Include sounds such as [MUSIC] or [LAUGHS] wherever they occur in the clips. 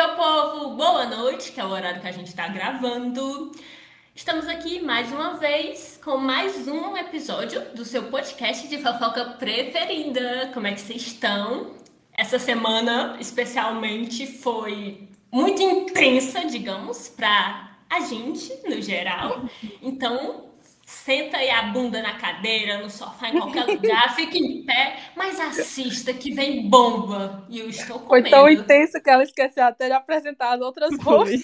meu povo! Boa noite, que é o horário que a gente está gravando. Estamos aqui mais uma vez com mais um episódio do seu podcast de fofoca preferida. Como é que vocês estão? Essa semana, especialmente, foi muito intensa, digamos, para a gente, no geral. Então, senta aí a bunda na cadeira, no sofá, em qualquer lugar, [LAUGHS] fique em pé, mas assista que vem bomba. E eu estou comendo. Foi tão intenso que ela esqueceu até de apresentar as outras hosts.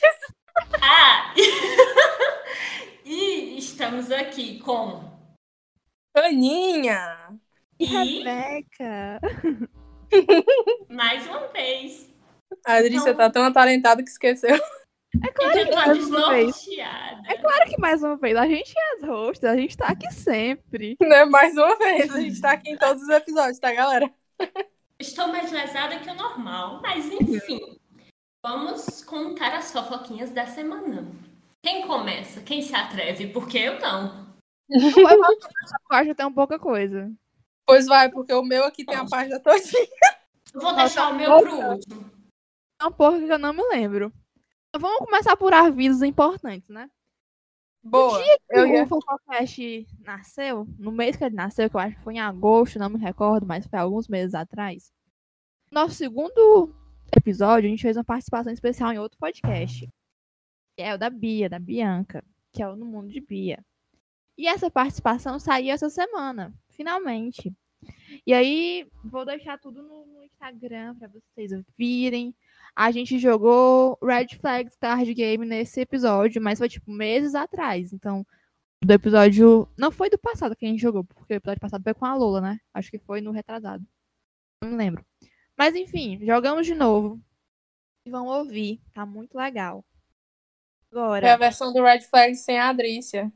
Ah! [LAUGHS] e estamos aqui com Aninha! e Rebeca. [LAUGHS] mais uma vez. A Adri, você tá tão atalentada que esqueceu. É claro Eu que tô mais uma vez. É claro que mais uma vez. A gente é as hosts, a gente tá aqui sempre. Né? Mais uma vez, a gente tá aqui em todos os episódios, tá, galera? Estou mais lesada que o normal, mas enfim. Vamos contar as fofoquinhas da semana. Quem começa? Quem se atreve? Porque eu não. Eu acho que tem pouca coisa. Pois vai, porque o meu aqui tem a página todinha. Vou deixar o meu pro último. É um pouco que eu não me lembro. Vamos começar por avisos importantes, né? Boa. Eu Eu ia... o Fofocast nasceu, no mês que ele nasceu, que eu acho que foi em agosto, não me recordo, mas foi alguns meses atrás. Nosso segundo episódio, a gente fez uma participação especial em outro podcast. Que é o da Bia, da Bianca, que é o No Mundo de Bia. E essa participação saiu essa semana, finalmente. E aí, vou deixar tudo no, no Instagram para vocês virem. A gente jogou Red Flags Card Game nesse episódio, mas foi tipo meses atrás. Então, do episódio. Não foi do passado que a gente jogou, porque o episódio passado foi com a Lola, né? Acho que foi no retrasado. Não me lembro. Mas enfim, jogamos de novo. E vão ouvir. Tá muito legal. É a Agora. versão do Red Flag sem a Adrícia.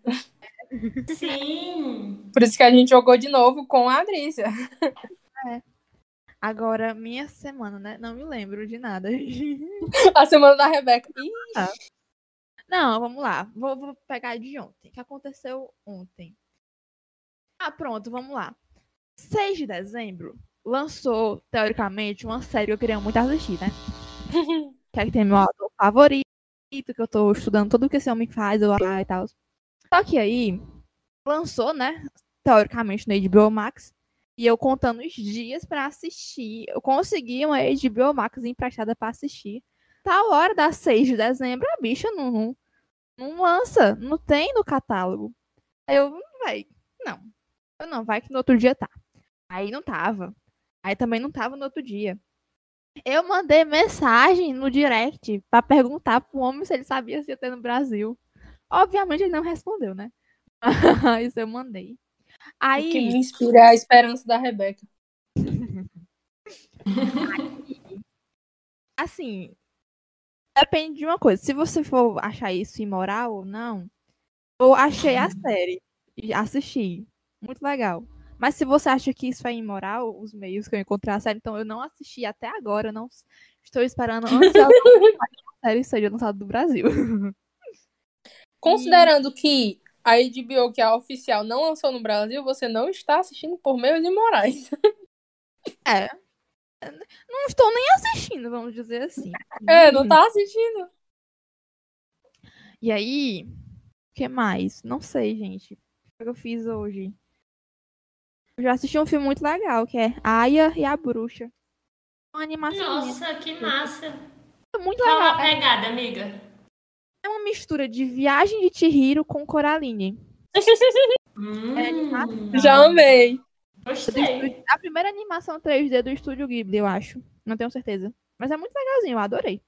Sim. Por isso que a gente jogou de novo com a Adrícia. Agora, minha semana, né? Não me lembro de nada. [LAUGHS] A semana da Rebeca. Ih, Não, vamos lá. Vou, vou pegar de ontem. O que aconteceu ontem? Ah, pronto, vamos lá. 6 de dezembro lançou, teoricamente, uma série que eu queria muito assistir, né? [LAUGHS] Que é que tem meu autor favorito, que eu tô estudando tudo que esse homem faz, eu lá e tal. Só que aí, lançou, né? Teoricamente no HBO Max. E eu contando os dias pra assistir. Eu consegui uma HBO Max emprestada pra assistir. Tal hora das 6 de dezembro, a bicha não, não, não lança. Não tem no catálogo. Aí eu, vai, não. Eu não, vai que no outro dia tá. Aí não tava. Aí também não tava no outro dia. Eu mandei mensagem no direct pra perguntar pro homem se ele sabia se ia ter no Brasil. Obviamente ele não respondeu, né? [LAUGHS] Isso eu mandei. O Aí. que me inspira é a esperança da Rebeca. [LAUGHS] assim, depende de uma coisa. Se você for achar isso imoral ou não, eu achei a série e assisti. Muito legal. Mas se você acha que isso é imoral, os meios que eu encontrei a série, então eu não assisti até agora. Eu não estou esperando [LAUGHS] que a série seja lançada do Brasil. Considerando que a HBO, que é a oficial, não lançou no Brasil, você não está assistindo por meios imorais. [LAUGHS] É. Não estou nem assistindo, vamos dizer assim. É, não tá assistindo. E aí, o que mais? Não sei, gente. O que eu fiz hoje? Eu já assisti um filme muito legal, que é Aya e a Bruxa. Uma animação Nossa, que massa. muito Qual a legal. É- pegada, amiga? É uma mistura de Viagem de Chihiro com Coraline. Hum, É animação. Já amei. Gostei. A primeira animação 3D do estúdio Ghibli, eu acho. Não tenho certeza. Mas é muito legalzinho, eu adorei.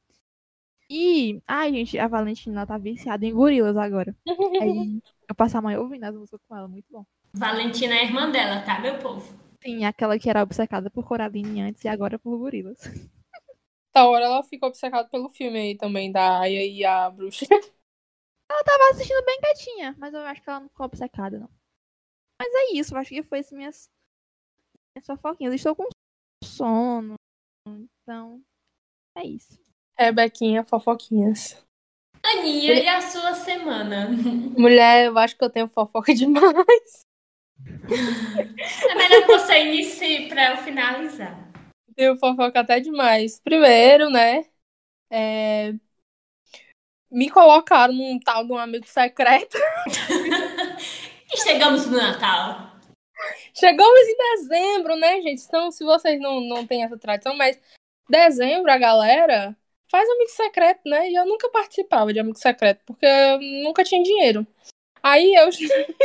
E, ai, gente, a Valentina tá viciada em gorilas agora. [LAUGHS] Aí eu passo a manhã ouvindo as músicas com ela, muito bom. Valentina é a irmã dela, tá, meu povo? Sim, aquela que era obcecada por Coraline antes e agora por gorilas. Da hora ela ficou obcecada pelo filme aí também, da Aya e a bruxa. [LAUGHS] tava assistindo bem quietinha, mas eu acho que ela não ficou obcecada, não. Mas é isso, eu acho que foi as minhas, minhas fofoquinhas. Estou com sono, então é isso. Rebequinha, fofoquinhas. Aninha, e a sua semana? [LAUGHS] Mulher, eu acho que eu tenho fofoca demais. É melhor que você inicie pra eu finalizar. Tenho fofoca até demais. Primeiro, né? é, me colocaram num tal de um amigo secreto. [LAUGHS] e chegamos no Natal. Chegamos em dezembro, né, gente? Então, se vocês não, não têm essa tradição, mas dezembro a galera faz amigo secreto, né? E eu nunca participava de amigo secreto, porque eu nunca tinha dinheiro. Aí eu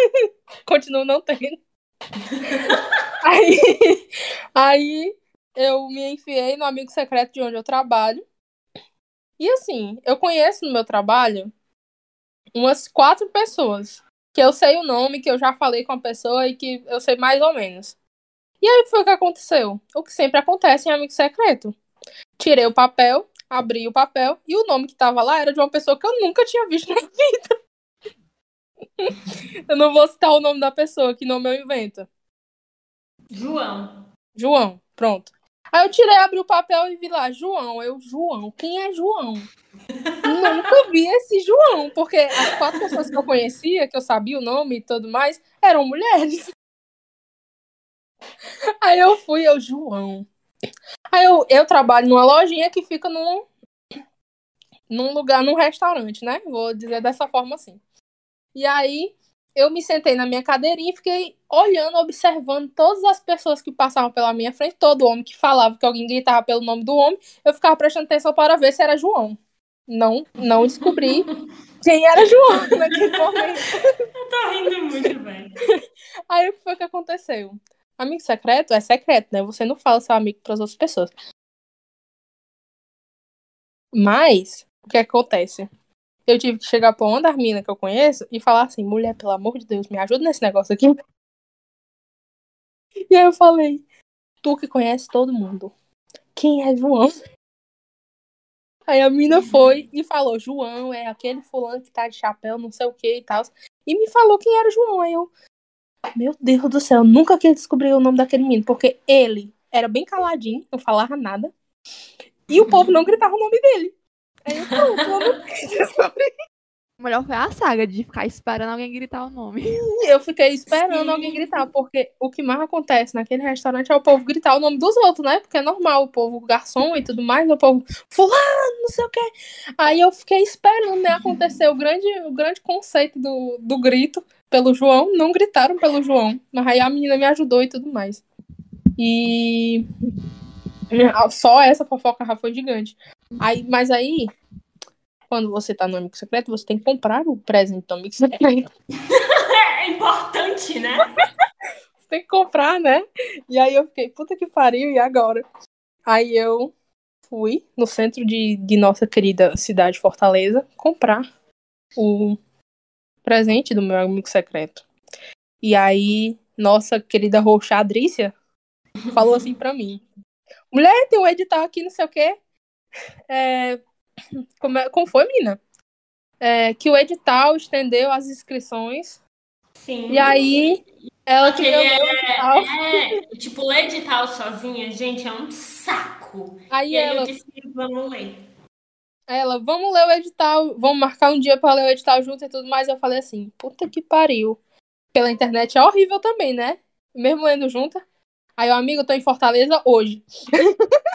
[LAUGHS] continuo não tendo. [LAUGHS] aí, aí eu me enfiei no amigo secreto de onde eu trabalho. E assim, eu conheço no meu trabalho umas quatro pessoas que eu sei o nome, que eu já falei com a pessoa e que eu sei mais ou menos. E aí foi o que aconteceu? O que sempre acontece em amigo secreto. Tirei o papel, abri o papel e o nome que tava lá era de uma pessoa que eu nunca tinha visto [LAUGHS] na vida. eu não vou citar o nome da pessoa, que nome eu invento. João. João, pronto. Aí eu tirei, abri o papel e vi lá, João. Eu, João, quem é João? Nunca vi esse João, porque as quatro pessoas que eu conhecia, que eu sabia o nome e tudo mais, eram mulheres. Aí eu fui, eu, João. Aí eu, eu trabalho numa lojinha que fica num, num lugar, num restaurante, né? Vou dizer dessa forma assim. E aí eu me sentei na minha cadeirinha e fiquei olhando, observando todas as pessoas que passavam pela minha frente, todo homem que falava que alguém gritava pelo nome do homem, eu ficava prestando atenção para ver se era João. Não, não descobri [LAUGHS] quem era João [LAUGHS] naquele momento. Eu tô rindo muito, velho. [LAUGHS] Aí o que foi que aconteceu? Amigo secreto é secreto, né? Você não fala seu amigo para as outras pessoas. Mas, o que acontece? Eu tive que chegar pra uma das minas que eu conheço e falar assim, mulher, pelo amor de Deus, me ajuda nesse negócio aqui. [LAUGHS] E aí eu falei, tu que conhece todo mundo, quem é João? Aí a mina foi e falou, João é aquele fulano que tá de chapéu, não sei o que e tal. E me falou quem era João. Aí eu, meu Deus do céu, nunca quis descobrir o nome daquele menino, porque ele era bem caladinho, não falava nada. E o povo não gritava o nome dele. Aí eu, pô, [LAUGHS] O melhor foi a saga de ficar esperando alguém gritar o nome. Eu fiquei esperando Sim. alguém gritar, porque o que mais acontece naquele restaurante é o povo gritar o nome dos outros, né? Porque é normal, o povo garçom e tudo mais, o povo, fulano, não sei o quê. Aí eu fiquei esperando, né, acontecer o grande, o grande conceito do, do grito pelo João. Não gritaram pelo João, mas aí a menina me ajudou e tudo mais. E [LAUGHS] só essa fofoca já foi gigante. Aí, mas aí, quando você tá no amigo secreto, você tem que comprar o presente do amigo secreto. [LAUGHS] É importante, né? Você tem que comprar, né? E aí eu fiquei, puta que pariu, e agora? Aí eu fui no centro de, de nossa querida cidade Fortaleza comprar o presente do meu amigo secreto. E aí, nossa querida roxa Adrícia falou assim pra mim: Mulher, tem um edital aqui, não sei o quê. É, como, é- foi, menina? É, que o edital estendeu as inscrições. Sim. E aí, ela queria ler o edital. É, tipo, ler edital sozinha, gente, é um saco. Aí E aí ela, eu disse, vamos ler. ela, vamos ler o edital, vamos marcar um dia pra ler o edital junto e tudo mais. Eu falei assim, puta que pariu. Pela internet é horrível também, né? Mesmo lendo junto. Aí, o amigo, eu tô em Fortaleza hoje. [LAUGHS]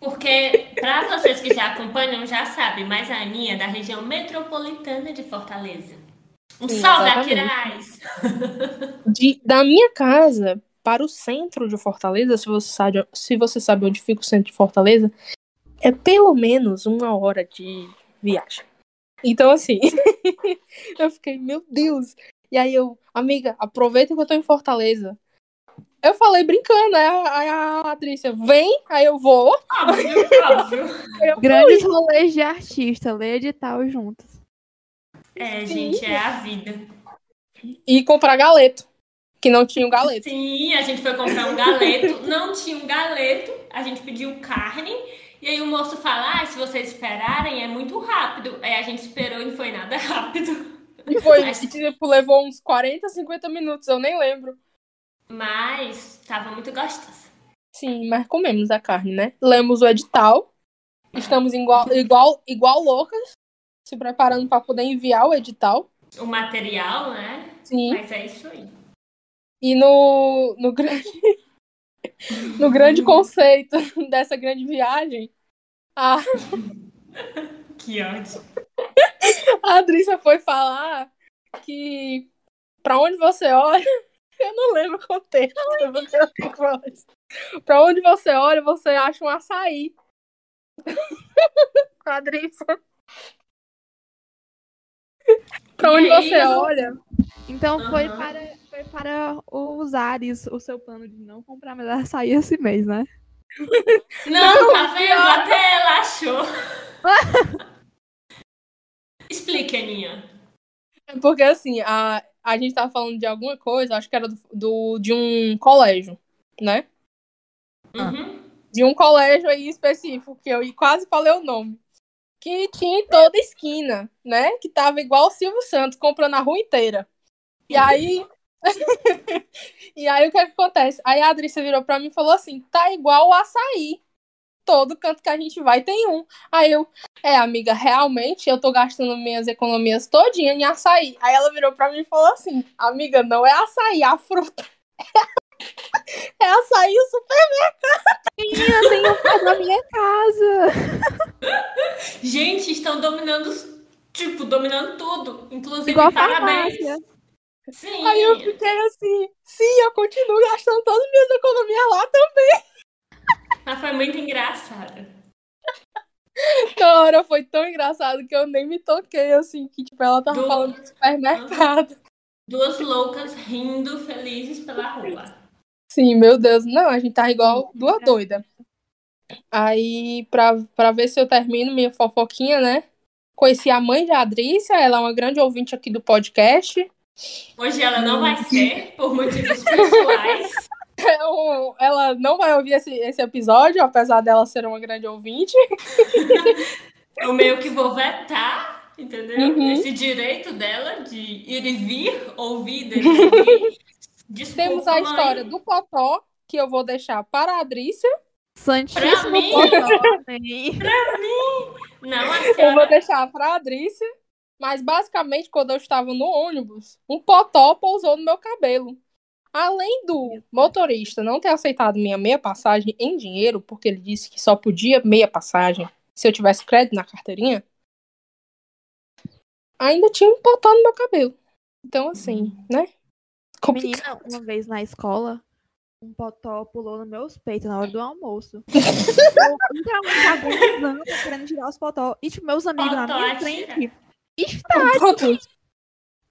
Porque, pra vocês que já acompanham, já sabem, mas a Aninha é da região metropolitana de Fortaleza. Um Sim, salve. Aquiraz! [LAUGHS] Da minha casa para o centro de Fortaleza, se você, sabe, se você sabe onde fica o centro de Fortaleza, é pelo menos uma hora de viagem. Então, assim, [LAUGHS] eu fiquei, meu Deus. E aí eu, amiga, aproveita que eu tô em Fortaleza. Eu falei brincando, aí a, aí a Patrícia, vem, aí eu vou. Óbvio, óbvio. aí eu Grandes rolês de artista, ler edital juntos. É, Sim. gente, é a vida. E comprar galeto, que não tinha um galeto. Sim, a gente foi comprar um galeto, não tinha um galeto, a gente pediu carne, e aí o moço fala, ah, se vocês esperarem é muito rápido. Aí a gente esperou e não foi nada [LAUGHS] rápido. E foi, Mas- tipo, levou uns 40, 50 minutos, eu nem lembro. Mas tava muito gostoso. Sim, mas comemos a carne, né? Lemos o edital. Estamos igual, igual, igual loucas, se preparando para poder enviar o edital. O material, né? Sim. Mas é isso aí. E no, no grande [LAUGHS] no grande conceito [LAUGHS] dessa grande viagem, a, [LAUGHS] Que ódio. A Adrícia foi falar que pra onde você olha, eu não lembro o contexto. Pra onde você olha, você acha um açaí. Com a Adrícia. Pra onde você olha. Então foi Aham. para, foi para usares o seu plano de não comprar mais açaí esse mês, né? [LAUGHS] Não, tá vendo? Até ela achou. [LAUGHS] Explique, Aninha. Porque assim, a, a gente tava falando de alguma coisa, acho que era do, do- de um colégio, né? Uhum. De um colégio aí específico, que eu quase falei o nome. Que tinha em toda esquina, né? Que tava igual o Silvio Santos, comprando a rua inteira. E aí. [LAUGHS] e aí o que, é que acontece? Aí a Adrícia virou pra mim e falou assim: tá igual o açaí. Todo canto que a gente vai tem um. Aí eu, é, amiga, realmente eu tô gastando minhas economias todinha em açaí. Aí ela virou pra mim e falou assim: amiga, não é açaí, a fruta. [LAUGHS] é açaí o super. Menina, tem um na minha casa. [LAUGHS] Gente, estão dominando, tipo, dominando tudo. Inclusive, Igual a parabéns. Sim. Aí eu fiquei assim: sim, eu continuo gastando todas as minhas economias lá também. Mas foi muito engraçado. [LAUGHS] Na hora foi tão engraçado que eu nem me toquei, assim, que tipo, ela tava Do- falando do supermercado. Duas loucas rindo felizes pela rua. Sim, meu Deus, não, a gente tá igual duas doidas. Aí, pra, pra ver se eu termino minha fofoquinha, né? Conheci a mãe de Adrícia, ela é uma grande ouvinte aqui do podcast. Hoje ela não vai ser, por motivos pessoais. [LAUGHS] Ela não vai ouvir esse, esse episódio, apesar dela ser uma grande ouvinte. [LAUGHS] Eu meio que vou vetar, entendeu? Uhum. Esse direito dela de ir e vir, ouvir, desouvir. Desculpa, Temos a mãe. história do Potó, que eu vou deixar para a Adrícia. Santíssimo Pra mim? Potó, amém. [LAUGHS] Não, a Eu vou senhora... deixar para a Adrícia. Mas basicamente, quando eu estava no ônibus, um potó pousou no meu cabelo. Além do motorista não ter aceitado minha meia passagem em dinheiro, porque ele disse que só podia meia passagem se eu tivesse crédito na carteirinha, ainda tinha um potó no meu cabelo. Então, assim, né? Complicado. Menina, uma vez na escola, um potó pulou nos meus peitos na hora do almoço. [LAUGHS] eu literalmente agonizando, querendo tirar os potó. E, tipo, meus amigos na Potó minha atira. frente, Um estáticos.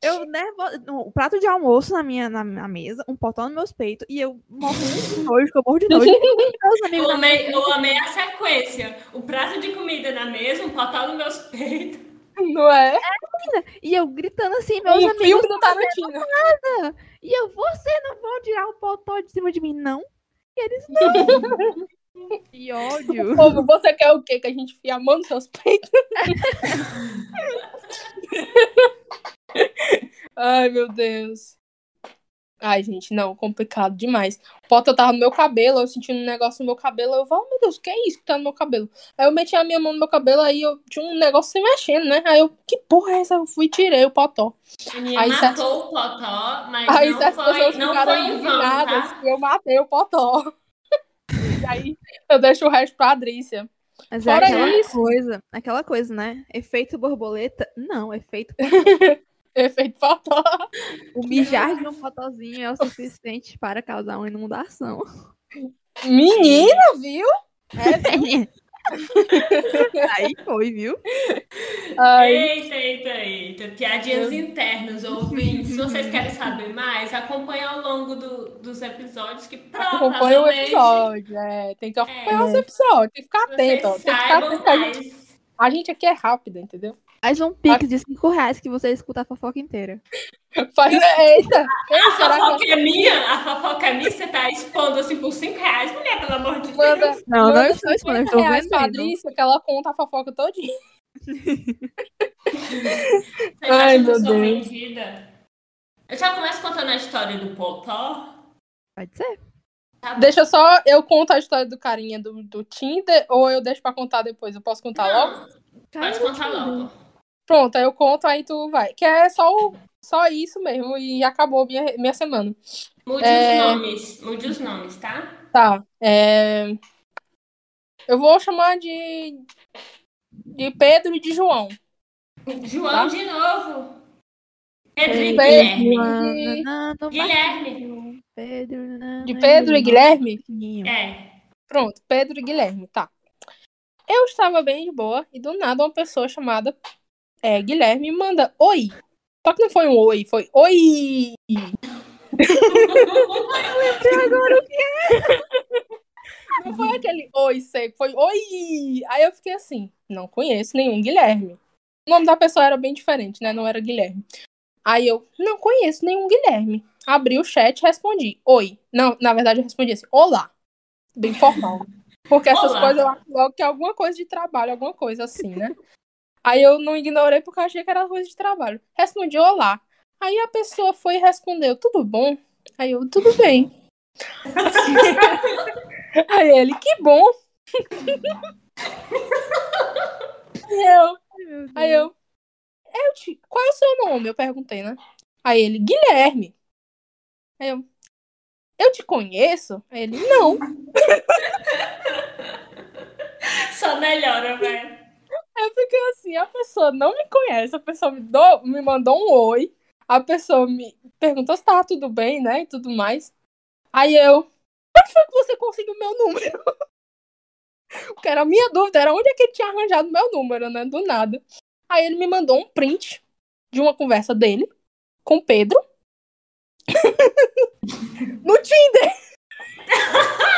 Eu, nervo... o prato de almoço na minha na, na mesa, um potó nos meus peitos, e eu morrendo de nojo, que eu morro de nojo. [LAUGHS] Meus amigos Eu amei, eu amei a sequência. O prato de comida na mesa, um potão nos meus peitos. Não é? E eu gritando assim, meus Um amigos. filme do Tarantino. E eu, você não vão tirar o potó de cima de mim, não? E eles, não. [LAUGHS] que ódio. Povo, você quer o quê? Que a gente enfie a mão nos seus peitos? [LAUGHS] [LAUGHS] Ai, meu Deus. Ai, gente, não, complicado demais. O Potter tava no meu cabelo, eu sentindo um negócio no meu cabelo. Eu falo, meu Deus, o que é isso que tá no meu cabelo? Aí eu meti a minha mão no meu cabelo, aí eu tinha um negócio se mexendo, né? Aí eu, que porra é essa? Eu fui e tirei o potó. Menina Aí, certo- matou o potó, mas Aí não certas foi, pessoas não ficaram foi vão, tá? eu matei o potó. [LAUGHS] E aí eu deixo o resto pra Adrícia. Mas é Fora aquela isso- coisa, aquela coisa, né? Efeito borboleta? Não, efeito. [LAUGHS] [LAUGHS] Efeito potó. O mijar de um potozinho é o suficiente para causar uma inundação. Menina, viu? [LAUGHS] Aí foi, viu? Ai, Eita, eita, eita. Piadinhas internas, ouvintes. Se vocês querem saber mais, acompanhe ao longo do- dos episódios que acompanha o provavelmente episódio. É, tem que acompanhar os episódios, tem que ficar atento. ó, Tem que ficar saibam atento. gente, a gente aqui é rápida, entendeu? Faz um pix de 5 reais que você escuta a fofoca inteira. Faz, eita! [LAUGHS] Ei, A fofoca que é minha? A fofoca é minha? Você tá expondo assim por 5 reais? Mulher, pelo amor de Deus. manda, Não, manda não estou expondo, eu 50 estou reais pra vendendo. Adrícia que ela conta a fofoca todinha. [LAUGHS] Ai, meu Deus. vendida? Eu já começo contando a história do Potó. Pode ser. Tá. Deixa só eu conto a história do carinha do, do Tinder ou eu deixo pra contar depois? Eu posso contar logo? Não, Cara, pode contar logo. Pronto, aí eu conto, aí tu vai. Que é só, o- só isso mesmo e acabou minha, minha semana. Mude É. os nomes. Mude os nomes, tá? Tá. é, Eu vou chamar de de Pedro e de João. João Tá. de novo. Pedro e Pedro. Guilherme. Guilherme. Guilherme. Pedro. De Pedro e Guilherme? É. Pronto, Pedro e Guilherme, tá. Eu estava bem de boa e do nada uma pessoa chamada é, Guilherme me manda oi. Só que não foi um oi, foi oi. agora o que Não foi aquele oi seco, foi oi. Aí eu fiquei assim, não conheço nenhum Guilherme. O nome da pessoa era bem diferente, né? Não era Guilherme. Aí eu, não conheço nenhum Guilherme. Abri o chat e respondi, oi. Não, na verdade eu respondi assim, olá. Bem formal. Porque essas Olá. coisas eu acho logo que é alguma coisa de trabalho, alguma coisa assim, né? Aí eu não ignorei porque eu achei que era coisa de trabalho. Respondi, olá. Aí a pessoa foi e respondeu, tudo bom? Aí eu, tudo bem. [LAUGHS] Aí ele, que bom. Aí eu, aí eu, eu te, qual é o seu nome? Eu perguntei, né? Aí ele, Guilherme. Aí eu, eu te conheço? Aí ele, não. [LAUGHS] Só melhora, velho. Eu fiquei assim, a pessoa não me conhece, a pessoa me, do- me mandou um oi, a pessoa me perguntou se tava tudo bem, né, e tudo mais. Aí eu, onde foi que você conseguiu meu número? [LAUGHS] Porque era a minha dúvida, era onde é que ele tinha arranjado meu número, né, do nada. Aí ele me mandou um print de uma conversa dele com Pedro [LAUGHS] no Tinder. [LAUGHS]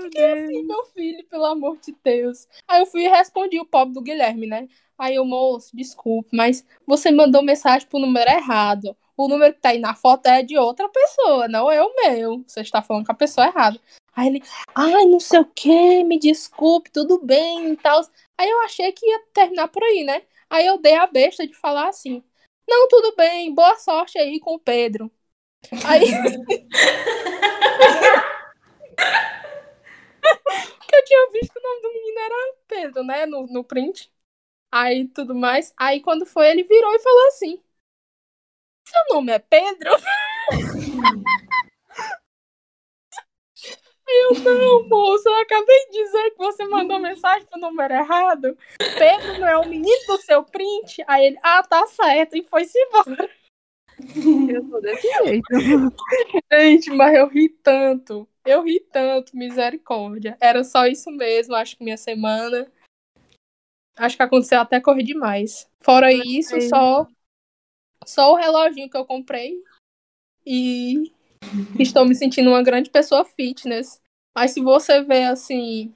Ai, meu Sim, Deus. meu filho, pelo amor de Deus. Aí eu fui e respondi o pobre do Guilherme, né? Aí eu, moço, desculpe, mas você mandou mensagem pro número errado. O número que tá aí na foto é de outra pessoa, não é o meu. Você está falando com a pessoa errada. Aí ele, ai, não sei o que, me desculpe, tudo bem e tal. Aí eu achei que ia terminar por aí, né? Aí eu dei a besta de falar assim: não, tudo bem, boa sorte aí com o Pedro. Aí. [LAUGHS] [LAUGHS] [LAUGHS] que eu tinha visto que o nome do menino era Pedro, né? No, no print. Aí tudo mais. Aí quando foi, ele virou e falou assim: Seu nome é Pedro? [LAUGHS] Eu, não, moço, eu acabei de dizer que você mandou mensagem pro número errado. Pedro não é o menino do seu print? Aí ele, ah, tá certo, e foi-se embora. [LAUGHS] Eu sou desse jeito. [LAUGHS] Gente, mas eu ri tanto. Eu ri tanto, misericórdia. Era só isso mesmo, acho que minha semana. Acho que aconteceu até correr demais. Fora isso, Mas- só só o reloginho que eu comprei. E estou me sentindo uma grande pessoa fitness. Mas se você ver assim,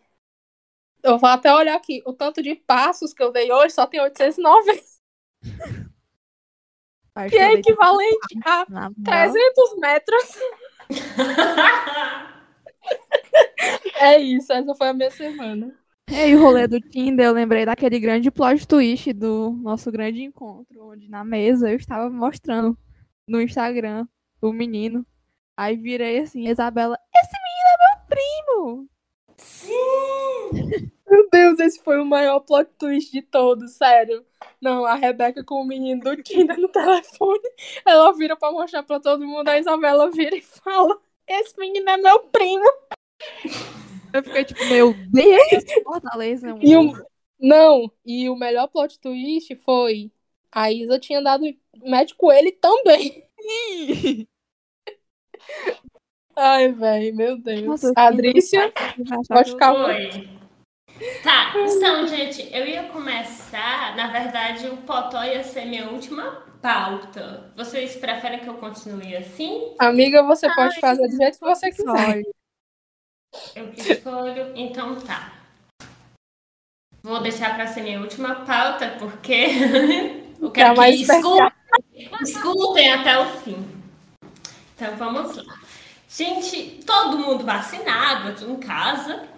eu vou até olhar aqui, o tanto de passos que eu dei hoje só tem 890, Acho [LAUGHS] que é equivalente a na moral. 300 metros. [LAUGHS] É isso, essa foi a minha semana. E o rolê do Tinder, eu lembrei daquele grande plot twist do nosso grande encontro, onde na mesa eu estava mostrando no Instagram o menino. Aí virei assim, Isabela, esse menino é meu primo! Sim! [LAUGHS] Meu Deus, esse foi o maior plot twist de todos, sério. Não, a Rebeca com o menino do Tinder no telefone, ela vira pra mostrar pra todo mundo, a Isabela vira e fala: Esse menino é meu primo. Eu fiquei tipo, meu Deus, Fortaleza é um E o... Não, e o melhor plot twist foi: a Isa tinha dado match com ele também. Ai, velho, meu Deus. Nossa, Adrícia, Pode pode ficar. Oi. Tá, então, gente, eu ia começar. Na verdade, o Potó ia ser minha última pauta. Vocês preferem que eu continue assim? Amiga, você pode fazer do jeito que você quiser. Eu que escolho. Então tá. Vou deixar pra ser minha última pauta, porque [LAUGHS] eu Tá quero mais que escutem, escutem até o fim. Então vamos lá. Gente, todo mundo vacinado aqui em casa,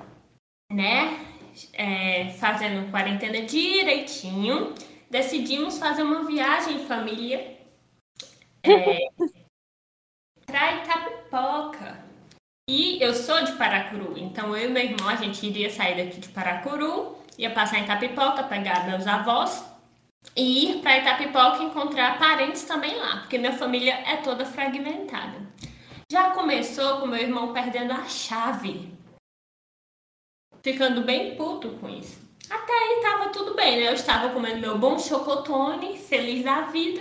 né? É, fazendo quarentena direitinho. Decidimos fazer uma viagem em família é, [LAUGHS] pra Itapipoca. E eu sou de Paracuru, então eu e meu irmão, a gente iria sair daqui de Paracuru, ia passar em Itapipoca, pegar meus avós e ir para Itapipoca encontrar parentes também lá, porque minha família é toda fragmentada. Já começou com meu irmão perdendo a chave. Ficando bem puto com isso. Até aí tava tudo bem, né? Eu estava comendo meu bom chocotone, feliz da vida.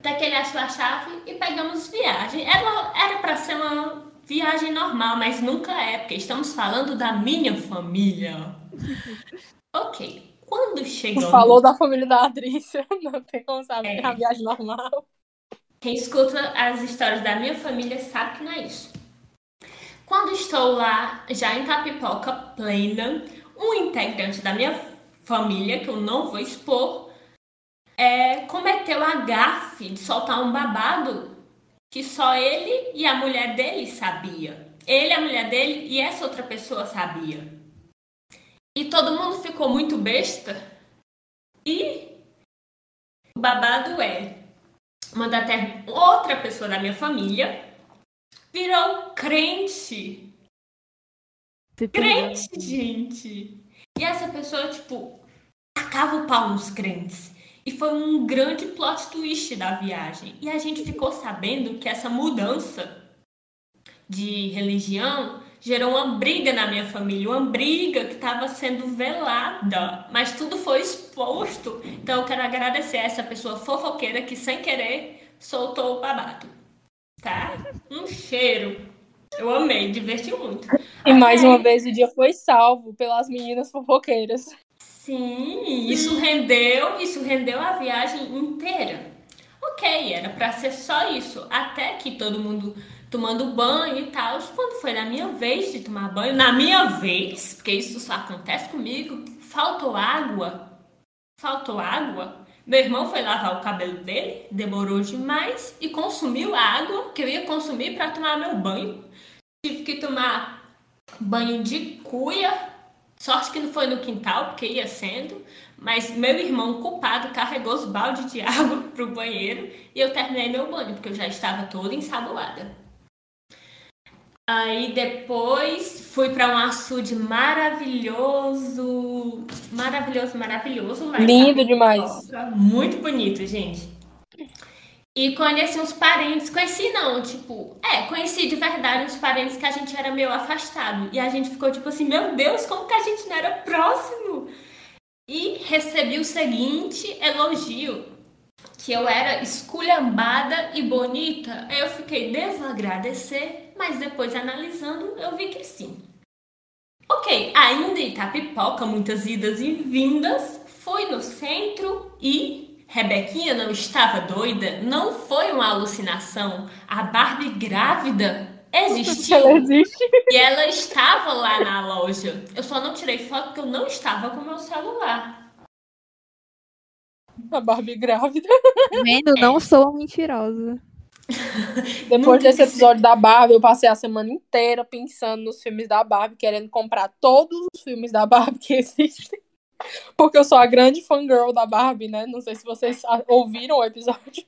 Até que ele achou a chave e pegamos viagem. Era, pra ser uma viagem normal, mas nunca é, porque estamos falando da minha família. [LAUGHS] ok. Quando chegou. Falou da família da Adrícia, [LAUGHS] não tem como saber é. a viagem normal. Quem escuta as histórias da minha família sabe que não é isso. Quando estou lá, já em Tapipoca plena, um integrante da minha família, que eu não vou expor, é, cometeu a gafe de soltar um babado que só ele e a mulher dele sabia. Ele, a mulher dele e essa outra pessoa sabia. E todo mundo ficou muito besta. E o babado é da terra, outra pessoa da minha família virou crente. Crente, gente. E essa pessoa, tipo, tacava o pau nos crentes. E foi um grande plot twist da viagem. E a gente ficou sabendo que essa mudança de religião gerou uma briga na minha família, uma briga que estava sendo velada, mas tudo foi exposto. Então eu quero agradecer a essa pessoa fofoqueira que sem querer soltou o babado. Tá? Um cheiro. Eu amei, divertiu muito. E mais uma vez o dia foi salvo pelas meninas fofoqueiras. Sim, isso rendeu, isso rendeu a viagem inteira. Ok, era para ser só isso, até que todo mundo tomando banho e tal. Quando foi na minha vez de tomar banho, na minha vez, porque isso só acontece comigo, faltou água. Faltou água. Meu irmão foi lavar o cabelo dele, demorou demais e consumiu a água que eu ia consumir para tomar meu banho. Tive que tomar banho de cuia Sorte que não foi no quintal, porque ia sendo, mas meu irmão culpado carregou os baldes de [LAUGHS] água pro banheiro e eu terminei meu banho, porque eu já estava toda ensaboada. Aí depois fui para um açude maravilhoso, maravilhoso, maravilhoso. Lindo demais. Muito bonito, gente. E conheci uns parentes, conheci não, tipo, é, conheci de verdade uns parentes que a gente era meio afastado. E a gente ficou tipo assim, meu Deus, como que a gente não era próximo? E recebi o seguinte elogio, que eu era esculhambada e bonita. Eu fiquei, devo agradecer, mas depois analisando, eu vi que sim. Ok, ainda em Itapipoca, muitas idas e vindas, fui no centro e Rebequinha não estava doida? Não foi uma alucinação. A Barbie grávida existiu. Ela existe. E ela estava lá na loja. Eu só não tirei foto porque eu não estava com meu celular. A Barbie grávida. Vendo, é. não sou mentirosa. [LAUGHS] Depois desse episódio da Barbie, eu passei a semana inteira pensando nos filmes da Barbie, querendo comprar todos os filmes da Barbie que [LAUGHS] existem. Porque eu sou a grande fangirl da Barbie, né? Não sei se vocês ouviram o episódio.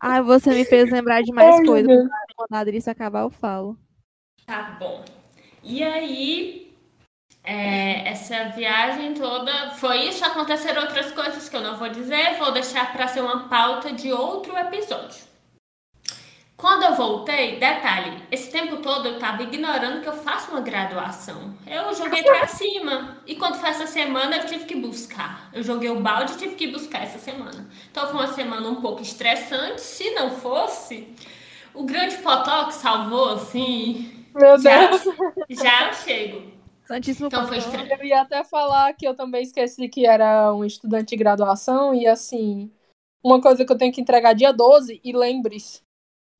Ah, você me fez lembrar de mais coisas. Quando a Adrice acabar, eu falo. Tá bom. E aí, é, essa viagem toda foi isso. Aconteceram outras coisas que eu não vou dizer. Vou deixar para ser uma pauta de outro episódio. Quando eu voltei, detalhe, esse tempo todo eu tava ignorando que eu faço uma graduação. Eu joguei pra [LAUGHS] cima. E quando foi essa semana, eu tive que buscar. Eu joguei o balde e tive que buscar essa semana. Então foi uma semana um pouco estressante. Se não fosse, o grande potó que salvou, assim. Meu já, Deus! Já eu chego. Santíssimo então, foi estre... Eu ia até falar que eu também esqueci que era um estudante de graduação. E assim, uma coisa que eu tenho que entregar dia 12, e lembre-se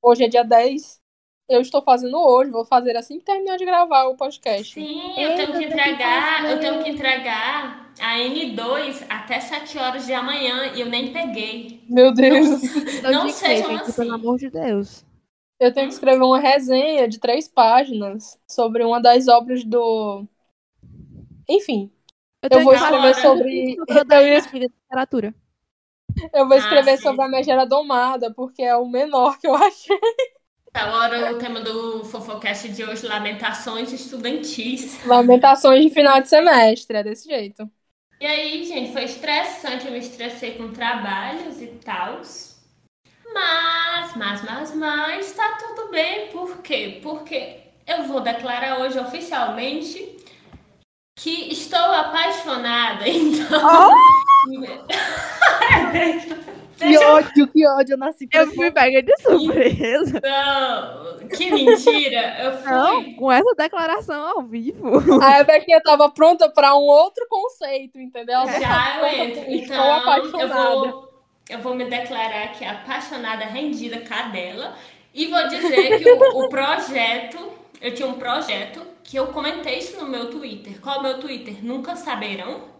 Hoje é dia 10. Eu estou fazendo hoje, vou fazer assim que terminar de gravar o podcast. Sim, eu tenho que entregar, eu tenho que entregar a N2 até 7 horas de amanhã e eu nem peguei. Meu Deus. Não, não sejam assim. Pelo amor de Deus. Eu tenho que escrever uma resenha de três páginas sobre uma das obras do. Enfim. Eu, eu vou escrever sobre. Eu ia... literatura. Eu vou escrever ah, sobre a Megera Domada, porque é o menor que eu [LAUGHS] achei. Agora o tema do Fofocast de hoje, lamentações estudantis. Lamentações de final de semestre, é desse jeito. E aí, gente, foi estressante, eu me estressei com trabalhos e tal. Mas, mas, mas, mas, tá tudo bem. Por quê? Porque eu vou declarar hoje oficialmente que estou apaixonada, [LAUGHS] então. Que ódio, que ódio, eu nasci pra Eu fui pega de surpresa. Não, que mentira! Eu fui. Não, com essa declaração ao vivo. A Rebequinha tava pronta pra um outro conceito, entendeu? Ela Já tava eu Então, eu vou, eu vou me declarar aqui apaixonada, rendida, cadela. E vou dizer que o, o projeto, eu tinha um projeto que eu comentei isso no meu Twitter. Qual é o meu Twitter? Nunca saberão.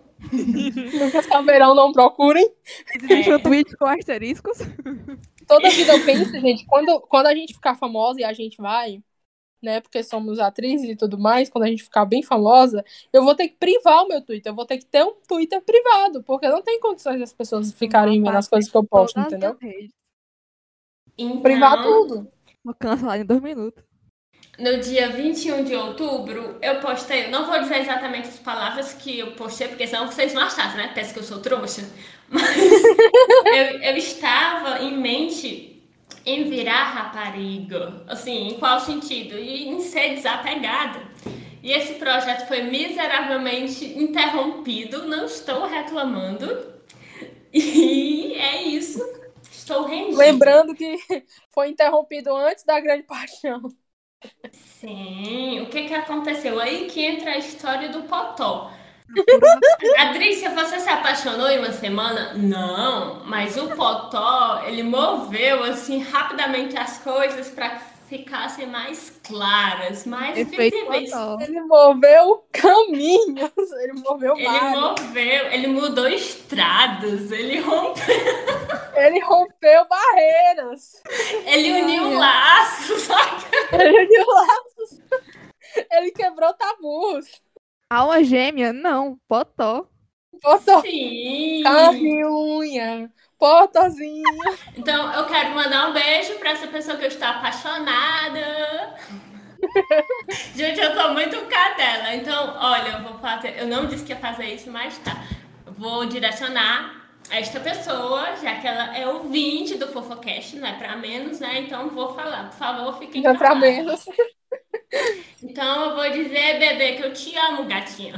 Nunca saberão, não procurem. Existe um tweet com asteriscos. Toda vida eu penso, gente, quando, quando a gente ficar famosa e a gente vai, né, porque somos atrizes e tudo mais, quando a gente ficar bem famosa, eu vou ter que privar o meu Twitter, eu vou ter que ter um Twitter privado, porque não tem condições das pessoas ficarem vendo as coisas que eu posto, entendeu? Então, Privar tudo. Vou cancelar em dois minutos. No dia 21 de outubro, eu postei, não vou dizer exatamente as palavras que eu postei, porque senão vocês vão achar, né? Parece que eu sou trouxa. [LAUGHS] Mas eu, eu estava em mente em virar rapariga. Assim, em qual sentido? E em ser desapegada. E esse projeto foi miseravelmente interrompido, não estou reclamando. [LAUGHS] E é isso. Estou rendida. Lembrando que [LAUGHS] foi interrompido antes da grande paixão. Sim, o que que aconteceu? Aí que entra a história do Potó. [LAUGHS] Adrícia, você se apaixonou em uma semana? Não, mas o Potó, ele moveu assim rapidamente as coisas para ficassem mais claras, mais Efeito visíveis. Potó. Ele moveu caminhos, [LAUGHS] ele moveu Ele vários. moveu, ele mudou estradas, ele rompeu, Ele rompeu barreiras. ele uniu laços. Ele uniu laços. Ele quebrou tabus. Alma gêmea? Não. Potó. Botou Sim. carne e unha. Potozinho. Então, eu quero mandar um beijo pra essa pessoa que eu estou apaixonada. [LAUGHS] Gente, eu tô muito cadela. Então, olha, eu vou fazer. Eu não disse que ia fazer isso, mas tá. Vou direcionar esta pessoa, já que ela é ouvinte do Fofocast, não é pra menos, né? Então, vou falar. Por favor, fiquem Não pra calados. menos. Então, eu vou dizer, bebê, que eu te amo, gatinha.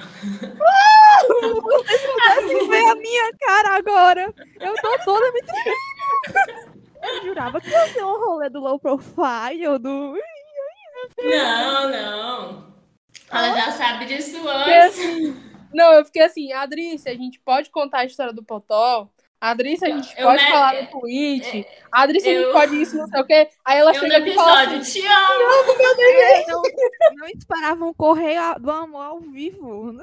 Assim foi a minha cara agora. Eu tô toda me tremendo. Eu jurava que ia ser um rolê do low profile, do... Não, não. Ela já sabe disso antes. assim, não, eu fiquei assim, Adrice, a gente pode contar a história do Potó? Adrice, a gente Eu- pode eu- falar no tweet. Adrice, a gente eu- pode isso, não sei o quê. Aí ela Eu chega e fala assim, te amo. É, não, não esperavam um correio a- do amor ao vivo.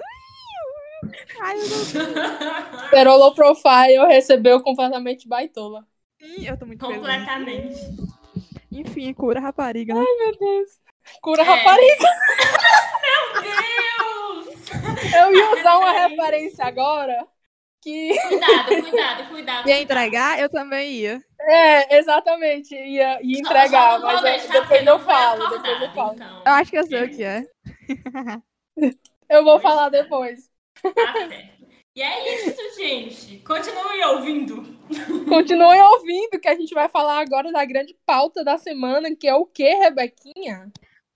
Ai, meu Deus. [LAUGHS] esperou low profile, recebeu completamente baitola. Eu tô muito feliz. Completamente. Enfim, cura rapariga, né? Meu Deus. Cura É. rapariga. Deus! Eu ia usar uma referência agora que Cuidado, cuidado, cuidado. Ia entregar? Eu também ia. É, exatamente. Ia, ia entregar, só não mas eu- depois não eu falo. Depois eu falo. Então, Eu acho que eu sei o que é. [LAUGHS] Eu vou falar depois. Tá certo. E é isso, gente. Continue ouvindo. Continuem ouvindo, que a gente vai falar agora da grande pauta da semana, que é o que, Rebequinha?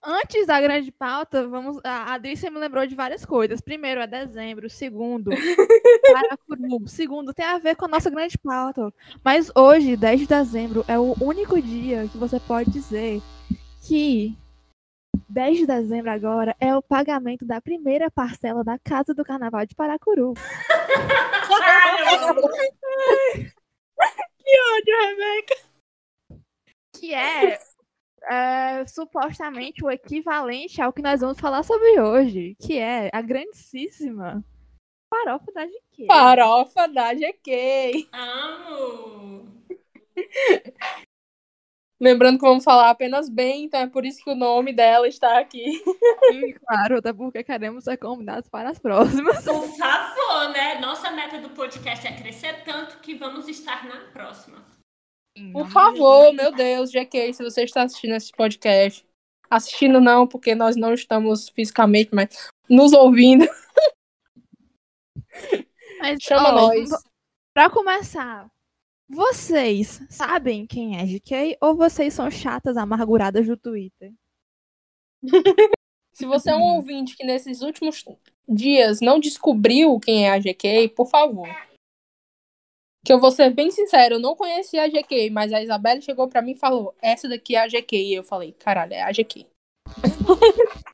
Antes da grande pauta, vamos. A Adrícia me lembrou de várias coisas. Primeiro é dezembro, segundo, [LAUGHS] Paracuru. Segundo, tem a ver com a nossa grande pauta. Mas hoje, 10 de dezembro, é o único dia que você pode dizer que 10 de dezembro agora é o pagamento da primeira parcela da Casa do Carnaval de Paracuru. [LAUGHS] Ódio, Rebeca. Que é, é, supostamente o equivalente ao que nós vamos falar sobre hoje. Que é a grandíssima farofa da GQ. Farofa da GK. Amo. [LAUGHS] Lembrando que vamos falar apenas bem, então é por isso que o nome dela está aqui. E, claro, até porque queremos ser convidados para as próximas. Por favor, né? Nossa meta do podcast é crescer tanto que vamos estar na próxima. Por favor, meu Deus, GK, se você está assistindo esse podcast. Assistindo não, porque nós não estamos fisicamente, mas nos ouvindo. Mas, Chama ó, nós. Pra começar, vocês sabem quem é GK ou vocês são chatas amarguradas do Twitter? [LAUGHS] Se você é um ouvinte que nesses últimos dias não descobriu quem é a GK, por favor. Que eu vou ser bem sincero, eu não conhecia a GK, mas a Isabelle chegou pra mim e falou: essa daqui é a GK. E eu falei: caralho, é a GK. [LAUGHS]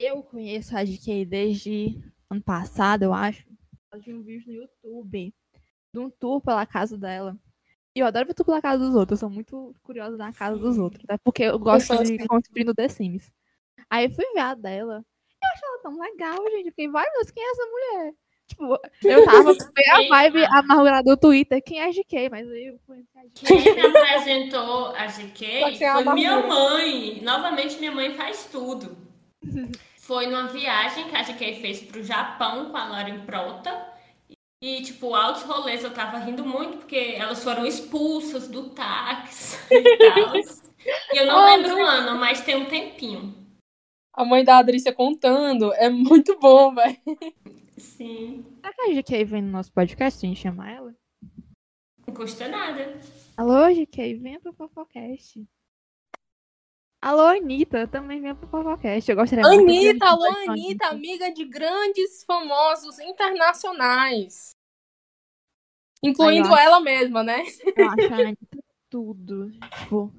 Eu conheço a GK desde ano passado, eu acho. Eu tinha um vídeo no YouTube de um tour pela casa dela. E eu adoro ver tour pela casa dos outros. Eu sou muito curiosa na casa dos outros. Até porque eu gosto sou de assim. construir no The Sims. Aí eu fui ver a dela. Eu achei ela tão legal, gente. Eu fiquei, vai, Deus, quem é essa mulher? Tipo, eu tava [LAUGHS] com a vibe amargurada do Twitter. Quem é a GK? Mas eu conheci a GK. Quem me apresentou a GK uma foi minha mãe. Novamente, minha mãe faz tudo. [LAUGHS] Foi numa viagem que a GK fez pro Japão com a Lauren Prota. E, tipo, altos rolês eu tava rindo muito, porque elas foram expulsas do táxi [LAUGHS] e tal. E eu não Oh, lembro o ano, mas tem um tempinho. A mãe da Adrícia contando. É muito bom, velho. Sim, Será que a GK vem no nosso podcast? A gente chama ela? não custa nada. Alô, GK, venha pro Fofocast. Alô, Anitta, também venha pro Fofocast. Eu gostaria muito de Anitta, alô, Anitta, amiga de grandes famosos internacionais. Incluindo Ai, ela mesma, né? Eu [LAUGHS] acho a Anitta tudo. Tipo,